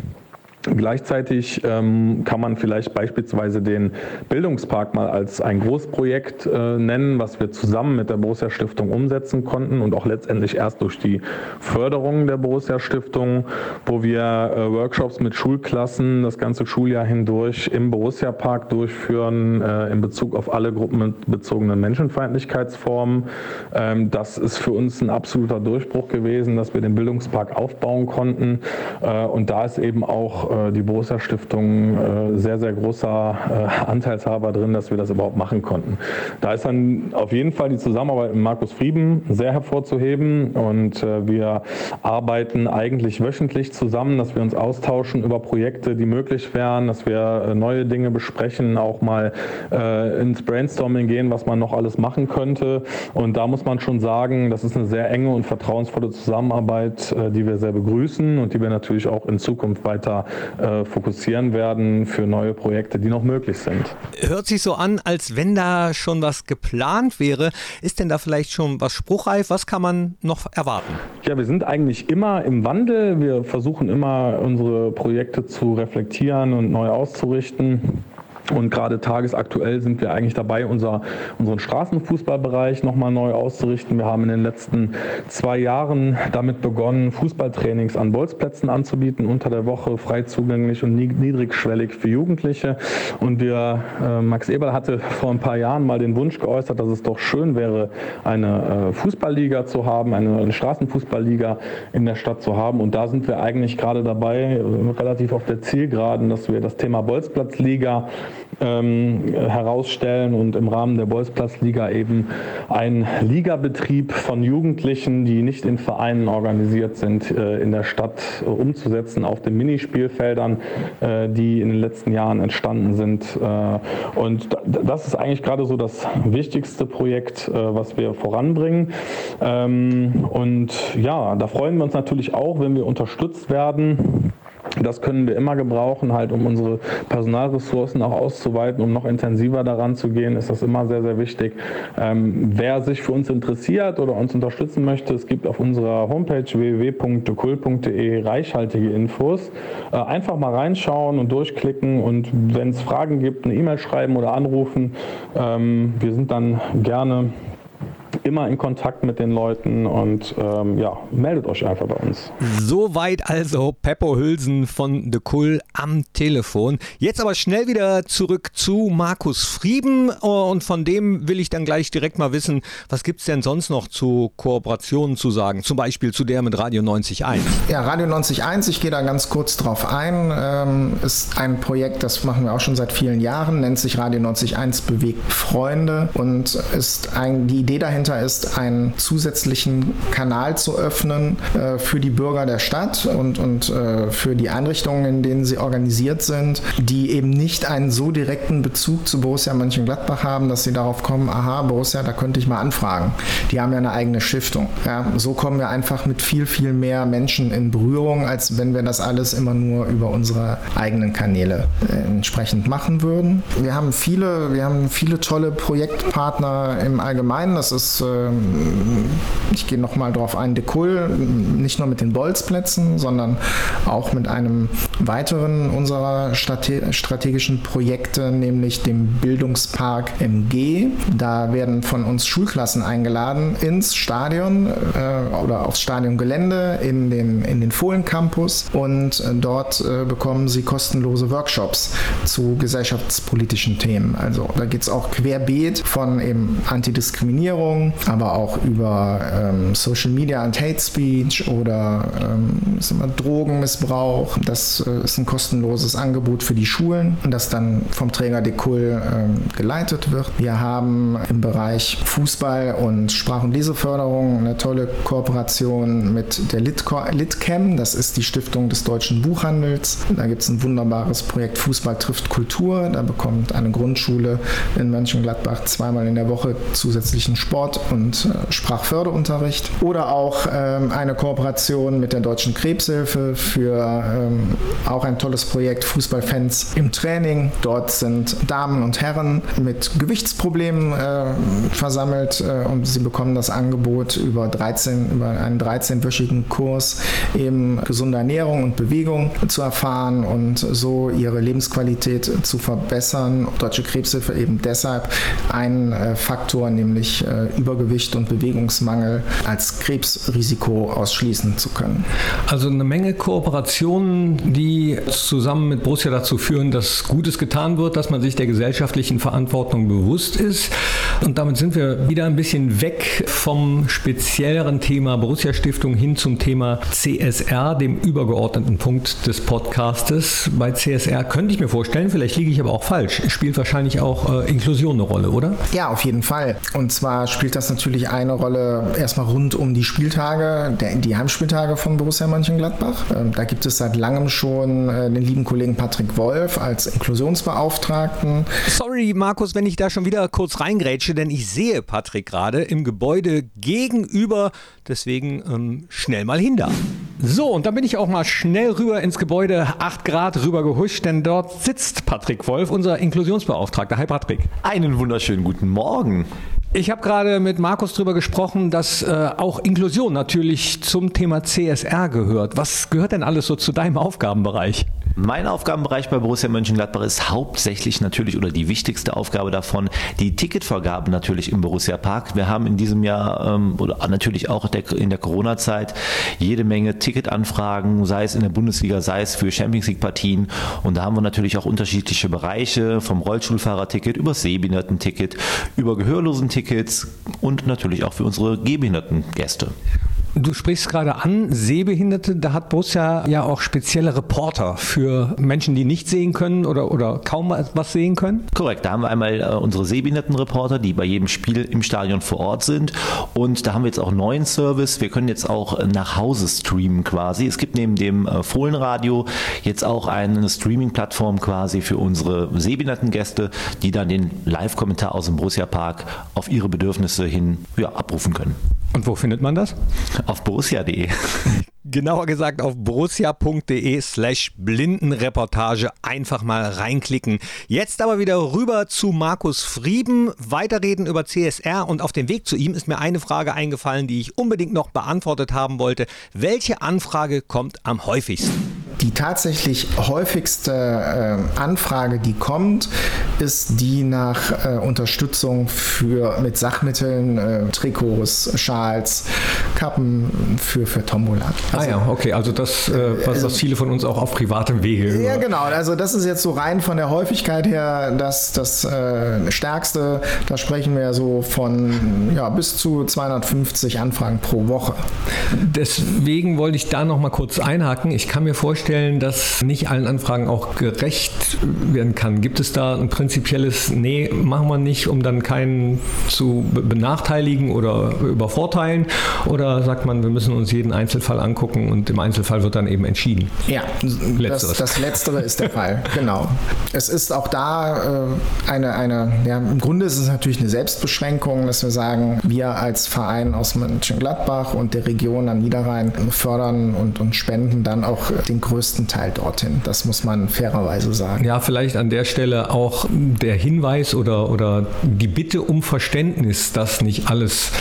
S5: Gleichzeitig ähm, kann man vielleicht beispielsweise den Bildungspark mal als ein Großprojekt äh, nennen, was wir zusammen mit der Borussia Stiftung umsetzen konnten und auch letztendlich erst durch die Förderung der Borussia Stiftung, wo wir äh, Workshops mit Schulklassen das ganze Schuljahr hindurch im Borussia Park durchführen äh, in Bezug auf alle gruppenbezogenen Menschenfeindlichkeitsformen. Ähm, das ist für uns ein absoluter Durchbruch gewesen, dass wir den Bildungspark aufbauen konnten äh, und da ist eben auch äh, die Borussia Stiftung äh, sehr, sehr großer äh, Anteilshaber drin, dass wir das überhaupt machen konnten. Da ist dann auf jeden Fall die Zusammenarbeit mit Markus Frieben sehr hervorzuheben und wir arbeiten eigentlich wöchentlich zusammen, dass wir uns austauschen über Projekte, die möglich wären, dass wir neue Dinge besprechen, auch mal ins Brainstorming gehen, was man noch alles machen könnte. Und da muss man schon sagen, das ist eine sehr enge und vertrauensvolle Zusammenarbeit, die wir sehr begrüßen und die wir natürlich auch in Zukunft weiter äh, fokussieren werden für neue Projekte, die noch möglich sind.
S1: Hört sich so an, als wenn da schon was geplant wäre. Ist denn da vielleicht schon was spruchreif? Was kann man noch erwarten?
S5: Ja, wir sind eigentlich immer im Wandel. Wir versuchen immer unsere Projekte zu reflektieren und neu auszurichten. Und gerade tagesaktuell sind wir eigentlich dabei, unser, unseren Straßenfußballbereich nochmal neu auszurichten. Wir haben in den letzten zwei Jahren damit begonnen, Fußballtrainings an Bolzplätzen anzubieten, unter der Woche frei zugänglich und niedrigschwellig für Jugendliche. Und wir, äh, Max Eberl hatte vor ein paar Jahren mal den Wunsch geäußert, dass es doch schön wäre, eine äh, Fußballliga zu haben, eine, eine Straßenfußballliga in der Stadt zu haben. Und da sind wir eigentlich gerade dabei, äh, relativ auf der Zielgeraden, dass wir das Thema Bolzplatzliga ähm, herausstellen und im Rahmen der Bolzplatzliga eben einen Ligabetrieb von Jugendlichen, die nicht in Vereinen organisiert sind, äh, in der Stadt äh, umzusetzen auf den Minispielfeldern, äh, die in den letzten Jahren entstanden sind. Äh, und das ist eigentlich gerade so das wichtigste Projekt, äh, was wir voranbringen. Ähm, und ja, da freuen wir uns natürlich auch, wenn wir unterstützt werden das können wir immer gebrauchen, halt um unsere Personalressourcen auch auszuweiten, um noch intensiver daran zu gehen, ist das immer sehr, sehr wichtig. Ähm, wer sich für uns interessiert oder uns unterstützen möchte, es gibt auf unserer Homepage www.dekul.de reichhaltige Infos. Äh, einfach mal reinschauen und durchklicken und wenn es Fragen gibt, eine E-Mail schreiben oder anrufen. Ähm, wir sind dann gerne immer in Kontakt mit den Leuten und ähm, ja, meldet euch einfach bei uns.
S1: Soweit also Peppo Hülsen von The Kull am Telefon. Jetzt aber schnell wieder zurück zu Markus Frieben äh, und von dem will ich dann gleich direkt mal wissen, was gibt es denn sonst noch zu Kooperationen zu sagen? Zum Beispiel zu der mit Radio 90.1.
S2: Ja, Radio 90.1, ich gehe da ganz kurz drauf ein, ähm, ist ein Projekt, das machen wir auch schon seit vielen Jahren, nennt sich Radio 90.1 bewegt Freunde und ist ein, die Idee dahinter dahinter ist, einen zusätzlichen Kanal zu öffnen äh, für die Bürger der Stadt und, und äh, für die Einrichtungen, in denen sie organisiert sind, die eben nicht einen so direkten Bezug zu Borussia Mönchengladbach haben, dass sie darauf kommen, aha, Borussia, da könnte ich mal anfragen. Die haben ja eine eigene Stiftung. Ja, so kommen wir einfach mit viel, viel mehr Menschen in Berührung, als wenn wir das alles immer nur über unsere eigenen Kanäle äh, entsprechend machen würden. Wir haben viele, wir haben viele tolle Projektpartner im Allgemeinen. Das ist ich gehe nochmal drauf ein, Decul, nicht nur mit den Bolzplätzen, sondern auch mit einem weiteren unserer strategischen Projekte, nämlich dem Bildungspark MG. Da werden von uns Schulklassen eingeladen ins Stadion äh, oder aufs Stadiongelände in den, in den Fohlen-Campus und äh, dort äh, bekommen sie kostenlose Workshops zu gesellschaftspolitischen Themen. Also da geht es auch querbeet von eben Antidiskriminierung, aber auch über ähm, Social Media und Hate Speech oder ähm, Drogenmissbrauch. Das äh, ist ein kostenloses Angebot für die Schulen, das dann vom Träger Decul ähm, geleitet wird. Wir haben im Bereich Fußball und Sprach- und Leseförderung eine tolle Kooperation mit der Litcam. Das ist die Stiftung des deutschen Buchhandels. Da gibt es ein wunderbares Projekt Fußball trifft Kultur. Da bekommt eine Grundschule in Mönchengladbach zweimal in der Woche zusätzlichen Sport und äh, Sprachförderunterricht oder auch ähm, eine Kooperation mit der Deutschen Krebshilfe für ähm, auch ein tolles Projekt Fußballfans im Training. Dort sind Damen und Herren mit Gewichtsproblemen äh, versammelt äh, und sie bekommen das Angebot über 13 über einen 13-wöchigen Kurs eben gesunde Ernährung und Bewegung zu erfahren und so ihre Lebensqualität zu verbessern. Deutsche Krebshilfe eben deshalb ein Faktor, nämlich äh, Übergewicht und Bewegungsmangel als Krebsrisiko ausschließen zu können.
S1: Also eine Menge Kooperationen, die zusammen mit Borussia dazu führen, dass Gutes getan wird, dass man sich der gesellschaftlichen Verantwortung bewusst ist. Und damit sind wir wieder ein bisschen weg vom spezielleren Thema Borussia Stiftung hin zum Thema CSR, dem übergeordneten Punkt des Podcastes. Bei CSR könnte ich mir vorstellen, vielleicht liege ich aber auch falsch, spielt wahrscheinlich auch äh, Inklusion eine Rolle, oder?
S2: Ja, auf jeden Fall. Und zwar spielt das natürlich eine Rolle erstmal rund um die Spieltage, der, die Heimspieltage von Borussia Mönchengladbach. Ähm, da gibt es seit langem schon äh, den lieben Kollegen Patrick Wolf als Inklusionsbeauftragten.
S1: Sorry, Markus, wenn ich da schon wieder kurz reingrätsche, denn ich sehe Patrick gerade im Gebäude gegenüber. Deswegen ähm, schnell mal hin da. So, und dann bin ich auch mal schnell rüber ins Gebäude 8 Grad rüber gehuscht, denn dort sitzt Patrick Wolf, unser Inklusionsbeauftragter. Hi Patrick.
S6: Einen wunderschönen guten Morgen.
S1: Ich habe gerade mit Markus darüber gesprochen, dass äh, auch Inklusion natürlich zum Thema CSR gehört. Was gehört denn alles so zu deinem Aufgabenbereich?
S6: Mein Aufgabenbereich bei Borussia Mönchengladbach ist hauptsächlich natürlich oder die wichtigste Aufgabe davon die Ticketvergabe natürlich im Borussia Park. Wir haben in diesem Jahr ähm, oder natürlich auch in der Corona-Zeit jede Menge Ticketanfragen, sei es in der Bundesliga, sei es für Champions League Partien. Und da haben wir natürlich auch unterschiedliche Bereiche vom Rollstuhlfahrerticket über Sehbehindertenticket, über Gehörlosentickets und natürlich auch für unsere gehbehinderten Gäste.
S1: Du sprichst gerade an, Sehbehinderte, da hat Borussia ja auch spezielle Reporter für Menschen, die nicht sehen können oder, oder kaum was sehen können.
S6: Korrekt, da haben wir einmal äh, unsere Sehbehindertenreporter, die bei jedem Spiel im Stadion vor Ort sind. Und da haben wir jetzt auch einen neuen Service. Wir können jetzt auch nach Hause streamen quasi. Es gibt neben dem äh, Fohlenradio jetzt auch eine Streaming-Plattform quasi für unsere Sehbehindertengäste, die dann den Live-Kommentar aus dem Borussia Park auf ihre Bedürfnisse hin ja, abrufen können.
S1: Und wo findet man das?
S6: Auf borussia.de.
S1: Genauer gesagt auf borussia.de slash Blindenreportage einfach mal reinklicken. Jetzt aber wieder rüber zu Markus Frieben, weiterreden über CSR und auf dem Weg zu ihm ist mir eine Frage eingefallen, die ich unbedingt noch beantwortet haben wollte. Welche Anfrage kommt am häufigsten?
S2: Die tatsächlich häufigste äh, Anfrage, die kommt, ist die nach äh, Unterstützung für mit Sachmitteln, äh, Trikots, Schals, Kappen für, für Tombola.
S1: Ah also, ah ja, okay, also das, äh, was, was, viele von uns auch auf privatem Wege.
S2: Ja, genau. Also das ist jetzt so rein von der Häufigkeit her das, das äh, Stärkste. Da sprechen wir so von ja, bis zu 250 Anfragen pro Woche.
S1: Deswegen wollte ich da noch mal kurz einhaken. Ich kann mir vorstellen, vorstellen, dass nicht allen Anfragen auch gerecht werden kann. Gibt es da ein prinzipielles, nee, machen wir nicht, um dann keinen zu benachteiligen oder übervorteilen? Oder sagt man, wir müssen uns jeden Einzelfall angucken und im Einzelfall wird dann eben entschieden?
S2: Ja, das, das, Letztere ist der Fall, genau. Es ist auch da äh, eine, eine ja, im Grunde ist es natürlich eine Selbstbeschränkung, dass wir sagen, wir als Verein aus Mönchengladbach und der Region am Niederrhein fördern und, und spenden dann auch den größten größten Teil dorthin. Das muss man fairerweise sagen.
S1: Ja, vielleicht an der Stelle auch der Hinweis oder, oder die Bitte um Verständnis, dass nicht alles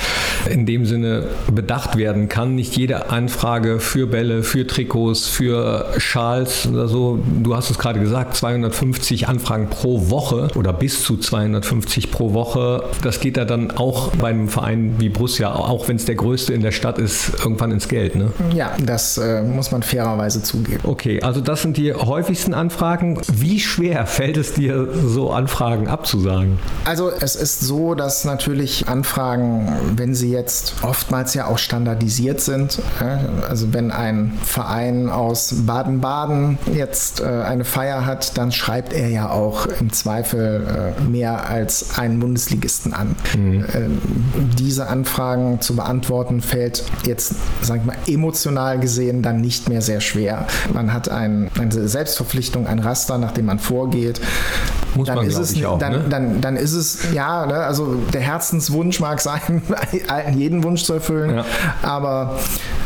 S1: in dem Sinne bedacht werden kann. Nicht jede Anfrage für Bälle, für Trikots, für Schals oder so. Du hast es gerade gesagt, 250 Anfragen pro Woche oder bis zu 250 pro Woche. Das geht da dann auch bei einem Verein wie Borussia, auch wenn es der größte in der Stadt ist, irgendwann ins Geld. Ne?
S2: Ja, das äh, muss man fairerweise zugeben.
S1: Okay, also das sind die häufigsten Anfragen. Wie schwer fällt es dir, so Anfragen abzusagen?
S2: Also es ist so, dass natürlich Anfragen, wenn sie jetzt oftmals ja auch standardisiert sind, also wenn ein Verein aus Baden-Baden jetzt äh, eine Feier hat, dann schreibt er ja auch im Zweifel äh, mehr als einen Bundesligisten an. Mhm. Ähm, diese Anfragen zu beantworten fällt jetzt, sag ich mal, emotional gesehen dann nicht mehr sehr schwer. Man hat ein, eine Selbstverpflichtung, ein Raster, nach dem man vorgeht.
S1: Muss dann
S2: man,
S1: ist
S2: es, auch, dann, ne? dann, dann, ist es, ja, ne, also der Herzenswunsch mag sein, jeden Wunsch zu erfüllen, ja. aber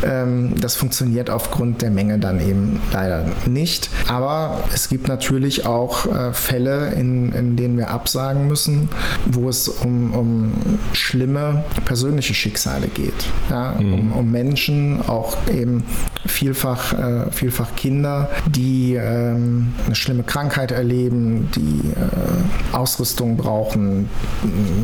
S2: ähm, das funktioniert aufgrund der Menge dann eben leider nicht. Aber es gibt natürlich auch äh, Fälle, in, in denen wir absagen müssen, wo es um, um schlimme persönliche Schicksale geht. Ja, mhm. um, um, Menschen, auch eben vielfach, äh, vielfach Kinder, die ähm, eine schlimme Krankheit erleben, die äh, Ausrüstung brauchen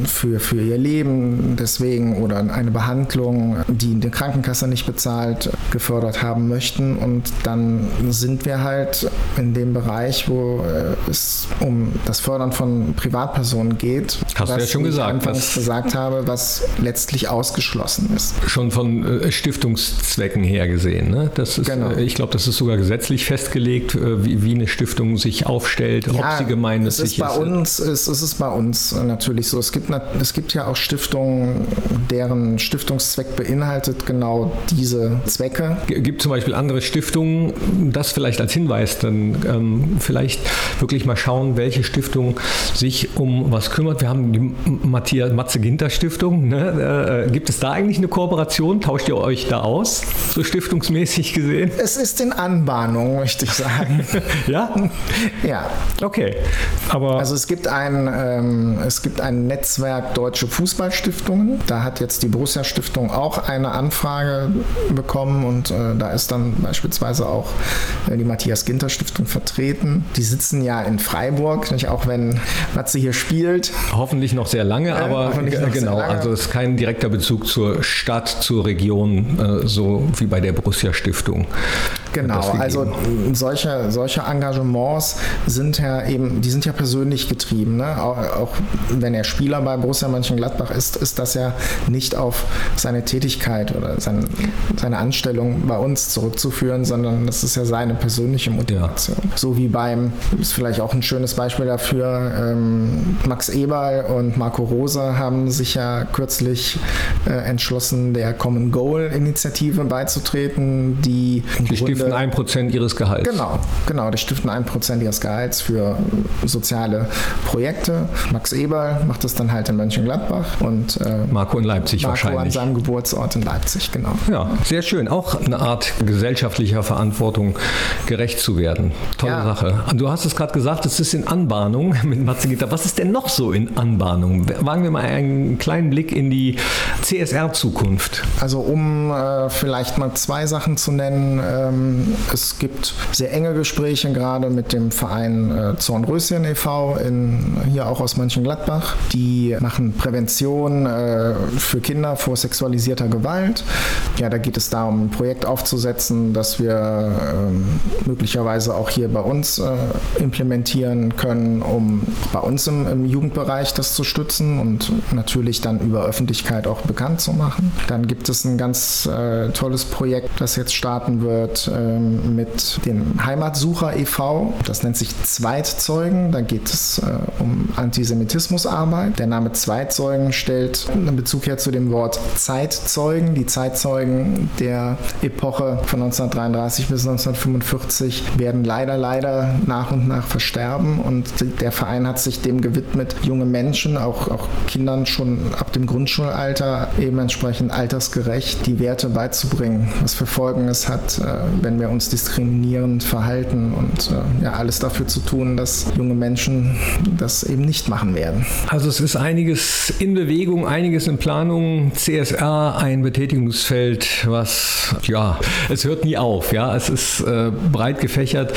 S2: für, für ihr Leben deswegen oder eine Behandlung, die die Krankenkasse nicht bezahlt, gefördert haben möchten. Und dann sind wir halt in dem Bereich, wo äh, es um das Fördern von Privatpersonen geht.
S1: Hast du ja schon gesagt.
S2: Was gesagt habe, was letztlich ausgeschlossen ist.
S1: Schon von äh, Stiftungszwecken her gesehen. Ne? Das ist, genau. ich glaube, das ist sogar gesetzlich festgelegt, wie, wie eine Stiftung sich aufstellt, ja, ob sie gemeinnützig
S2: ist bei uns ist, ist es bei uns natürlich so. Es gibt, es gibt ja auch Stiftungen, deren Stiftungszweck beinhaltet genau diese Zwecke.
S1: Gibt zum Beispiel andere Stiftungen, das vielleicht als Hinweis, dann ähm, vielleicht wirklich mal schauen, welche Stiftung sich um was kümmert. Wir haben die Matthias Matze Ginter Stiftung. Ne? Äh, gibt es da eigentlich eine Kooperation? Tauscht ihr euch da aus, so stiftungsmäßig gesehen?
S2: Es ist in Anbahnung, möchte ich sagen.
S1: ja?
S2: Ja.
S1: Okay. aber.
S2: Also es gibt ein, ähm, es gibt ein Netzwerk Deutsche Fußballstiftungen. Da hat jetzt die Borussia Stiftung auch eine Anfrage bekommen und äh, da ist dann beispielsweise auch äh, die Matthias Ginter Stiftung vertreten. Die sitzen ja in Freiburg, nicht auch wenn Matze hier spielt.
S1: Hoffentlich noch sehr lange, aber äh, genau,
S2: lange.
S1: also es ist kein direkter Bezug zur Stadt, zur Region, äh, so wie bei der Borussia Stiftung.
S2: Genau, also solche, solche Engagements sind ja eben, die sind ja persönlich getrieben. Ne? Auch, auch wenn er Spieler bei Borussia Mönchengladbach ist, ist das ja nicht auf seine Tätigkeit oder sein, seine Anstellung bei uns zurückzuführen, sondern das ist ja seine persönliche Motivation. So wie beim, ist vielleicht auch ein schönes Beispiel dafür, ähm, Max Eberl und Marco Rose haben sich ja kürzlich äh, entschlossen, der Common Goal Initiative beizutreten, die
S1: Die stiften ein Prozent ihres Gehalts.
S2: Genau, genau. Die stiften ein Prozent ihres Gehalts für soziale Projekte. Max Eberl macht das dann halt in Mönchengladbach und äh,
S1: Marco in Leipzig
S2: Marco an
S1: wahrscheinlich.
S2: seinem Geburtsort in Leipzig, genau.
S1: Ja, sehr schön. Auch eine Art gesellschaftlicher Verantwortung gerecht zu werden. Tolle
S2: Ja.
S1: Sache. Du hast es gerade gesagt, es ist in Anbahnung mit Matze Gitter. Was ist denn noch so in Anbahnung? Wagen wir mal einen kleinen Blick in die CSR-Zukunft.
S2: Also um äh, vielleicht mal zwei Sachen zu nennen. Ähm, es gibt sehr enge Gespräche gerade mit dem Verein äh, Zornröschen e.V. In, hier auch aus Mönchengladbach. Die machen Prävention äh, für Kinder vor sexualisierter Gewalt. Ja, da geht es darum, ein Projekt aufzusetzen, das wir ähm, möglicherweise auch hier bei uns äh, implementieren können, um bei uns im, im Jugendbereich das zu stützen und natürlich dann über Öffentlichkeit auch bekannt zu machen. Dann gibt es ein ganz äh, tolles Projekt, das jetzt starten wird ähm, mit dem Heimatsucher e.V. Das nennt sich Zweitzeugen. Da geht es äh, um Antisemitismusarbeit. Der Name Zweitzeugen stellt einen Bezug her zu dem Wort Zeitzeugen. Die Zeitzeugen der Epoche von 1933 bis 1945 werden leider, leider nach und nach versterben und der Verein hat sich dem gewidmet, junge Menschen, auch, auch Kindern schon ab dem Grundschulalter eben entsprechend altersgerecht die Werte beizubringen, was für Folgen es hat, äh, wenn wir uns diskriminierend verhalten und äh, ja, alles dafür zu tun, dass junge Menschen das eben nicht machen werden.
S1: Also es ist einiges in Bewegung, einiges in Planung. CSR, ein Betätigungsfeld, was, ja, es hört nie auf. Ja, es ist äh, breit gefächert.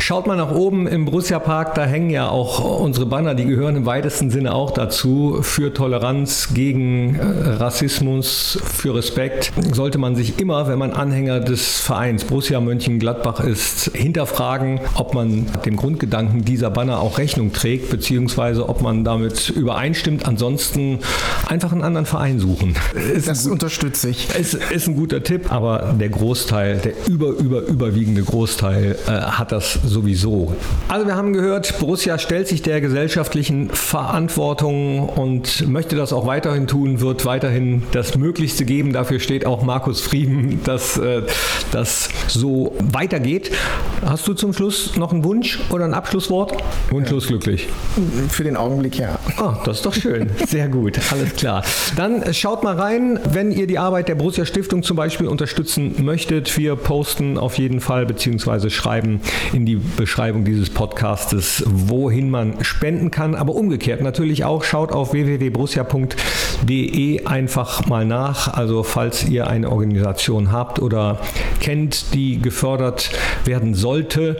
S1: Schaut mal nach oben im Borussia Park, da hängen ja auch unsere Banner, die gehören im weitesten Sinne auch dazu. Für Toleranz, gegen äh, Rassismus, für Respekt. Sollte man sich immer, wenn man Anhänger des Vereins Borussia Mönchengladbach ist, hinterfragen, ob man dem Grundgedanken dieser Banner auch Rechnung trägt, beziehungsweise ob man damit übereinstimmt. Ansonsten einfach einen anderen Verein suchen. Ist
S2: Das unterstütze ich.
S1: ist, ist ein guter Tipp, aber der Großteil, der über, über, überwiegende Großteil äh, hat das sowieso. Also wir haben gehört, Borussia stellt sich der gesellschaftlichen Verantwortung und möchte das auch weiterhin tun, wird weiterhin das Möglichste geben. Dafür steht auch Markus Frieden, dass äh, das so weitergeht. Hast du zum Schluss noch einen Wunsch oder ein Abschlusswort? Wunschlos glücklich.
S2: Für den Augenblick ja.
S1: Oh, das ist doch schön. Sehr gut, alles klar. Dann äh, schaut mal rein, wenn ihr die Arbeit der Borussia Stiftung zum Beispiel unterstützen möchtet. Wir posten auf jeden Fall beziehungsweise schreiben in die Beschreibung dieses Podcastes, wohin man spenden kann. Aber umgekehrt natürlich auch, schaut auf www.borussia.de einfach mal nach. Also falls ihr eine Organisation habt oder kennt, die gefördert werden sollte.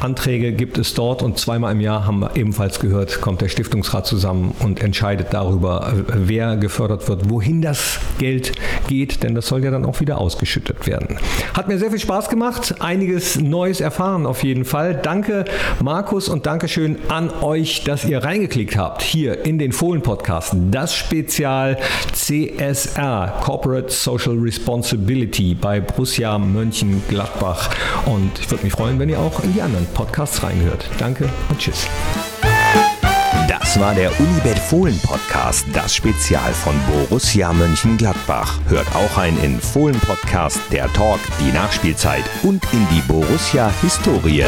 S1: Anträge gibt es dort und zweimal im Jahr haben wir ebenfalls gehört, kommt der Stiftungsrat zusammen und entscheidet darüber, wer gefördert wird, wohin das Geld geht, denn das soll ja dann auch wieder ausgeschüttet werden. Hat mir sehr viel Spaß gemacht, einiges Neues erfahren auf jeden Fall. Danke Markus und Dankeschön an euch, dass ihr reingeklickt habt hier in den Fohlen-Podcast. Das Spezial CSR, Corporate Social Responsibility bei Borussia Mönchengladbach. Und ich würde mich freuen, wenn ihr auch in die anderen Podcasts reinhört. Danke und tschüss.
S7: Das war der Unibet Fohlen Podcast, das Spezial von Borussia Mönchengladbach. Hört auch ein in Fohlen Podcast, der Talk, die Nachspielzeit und in die Borussia Historie.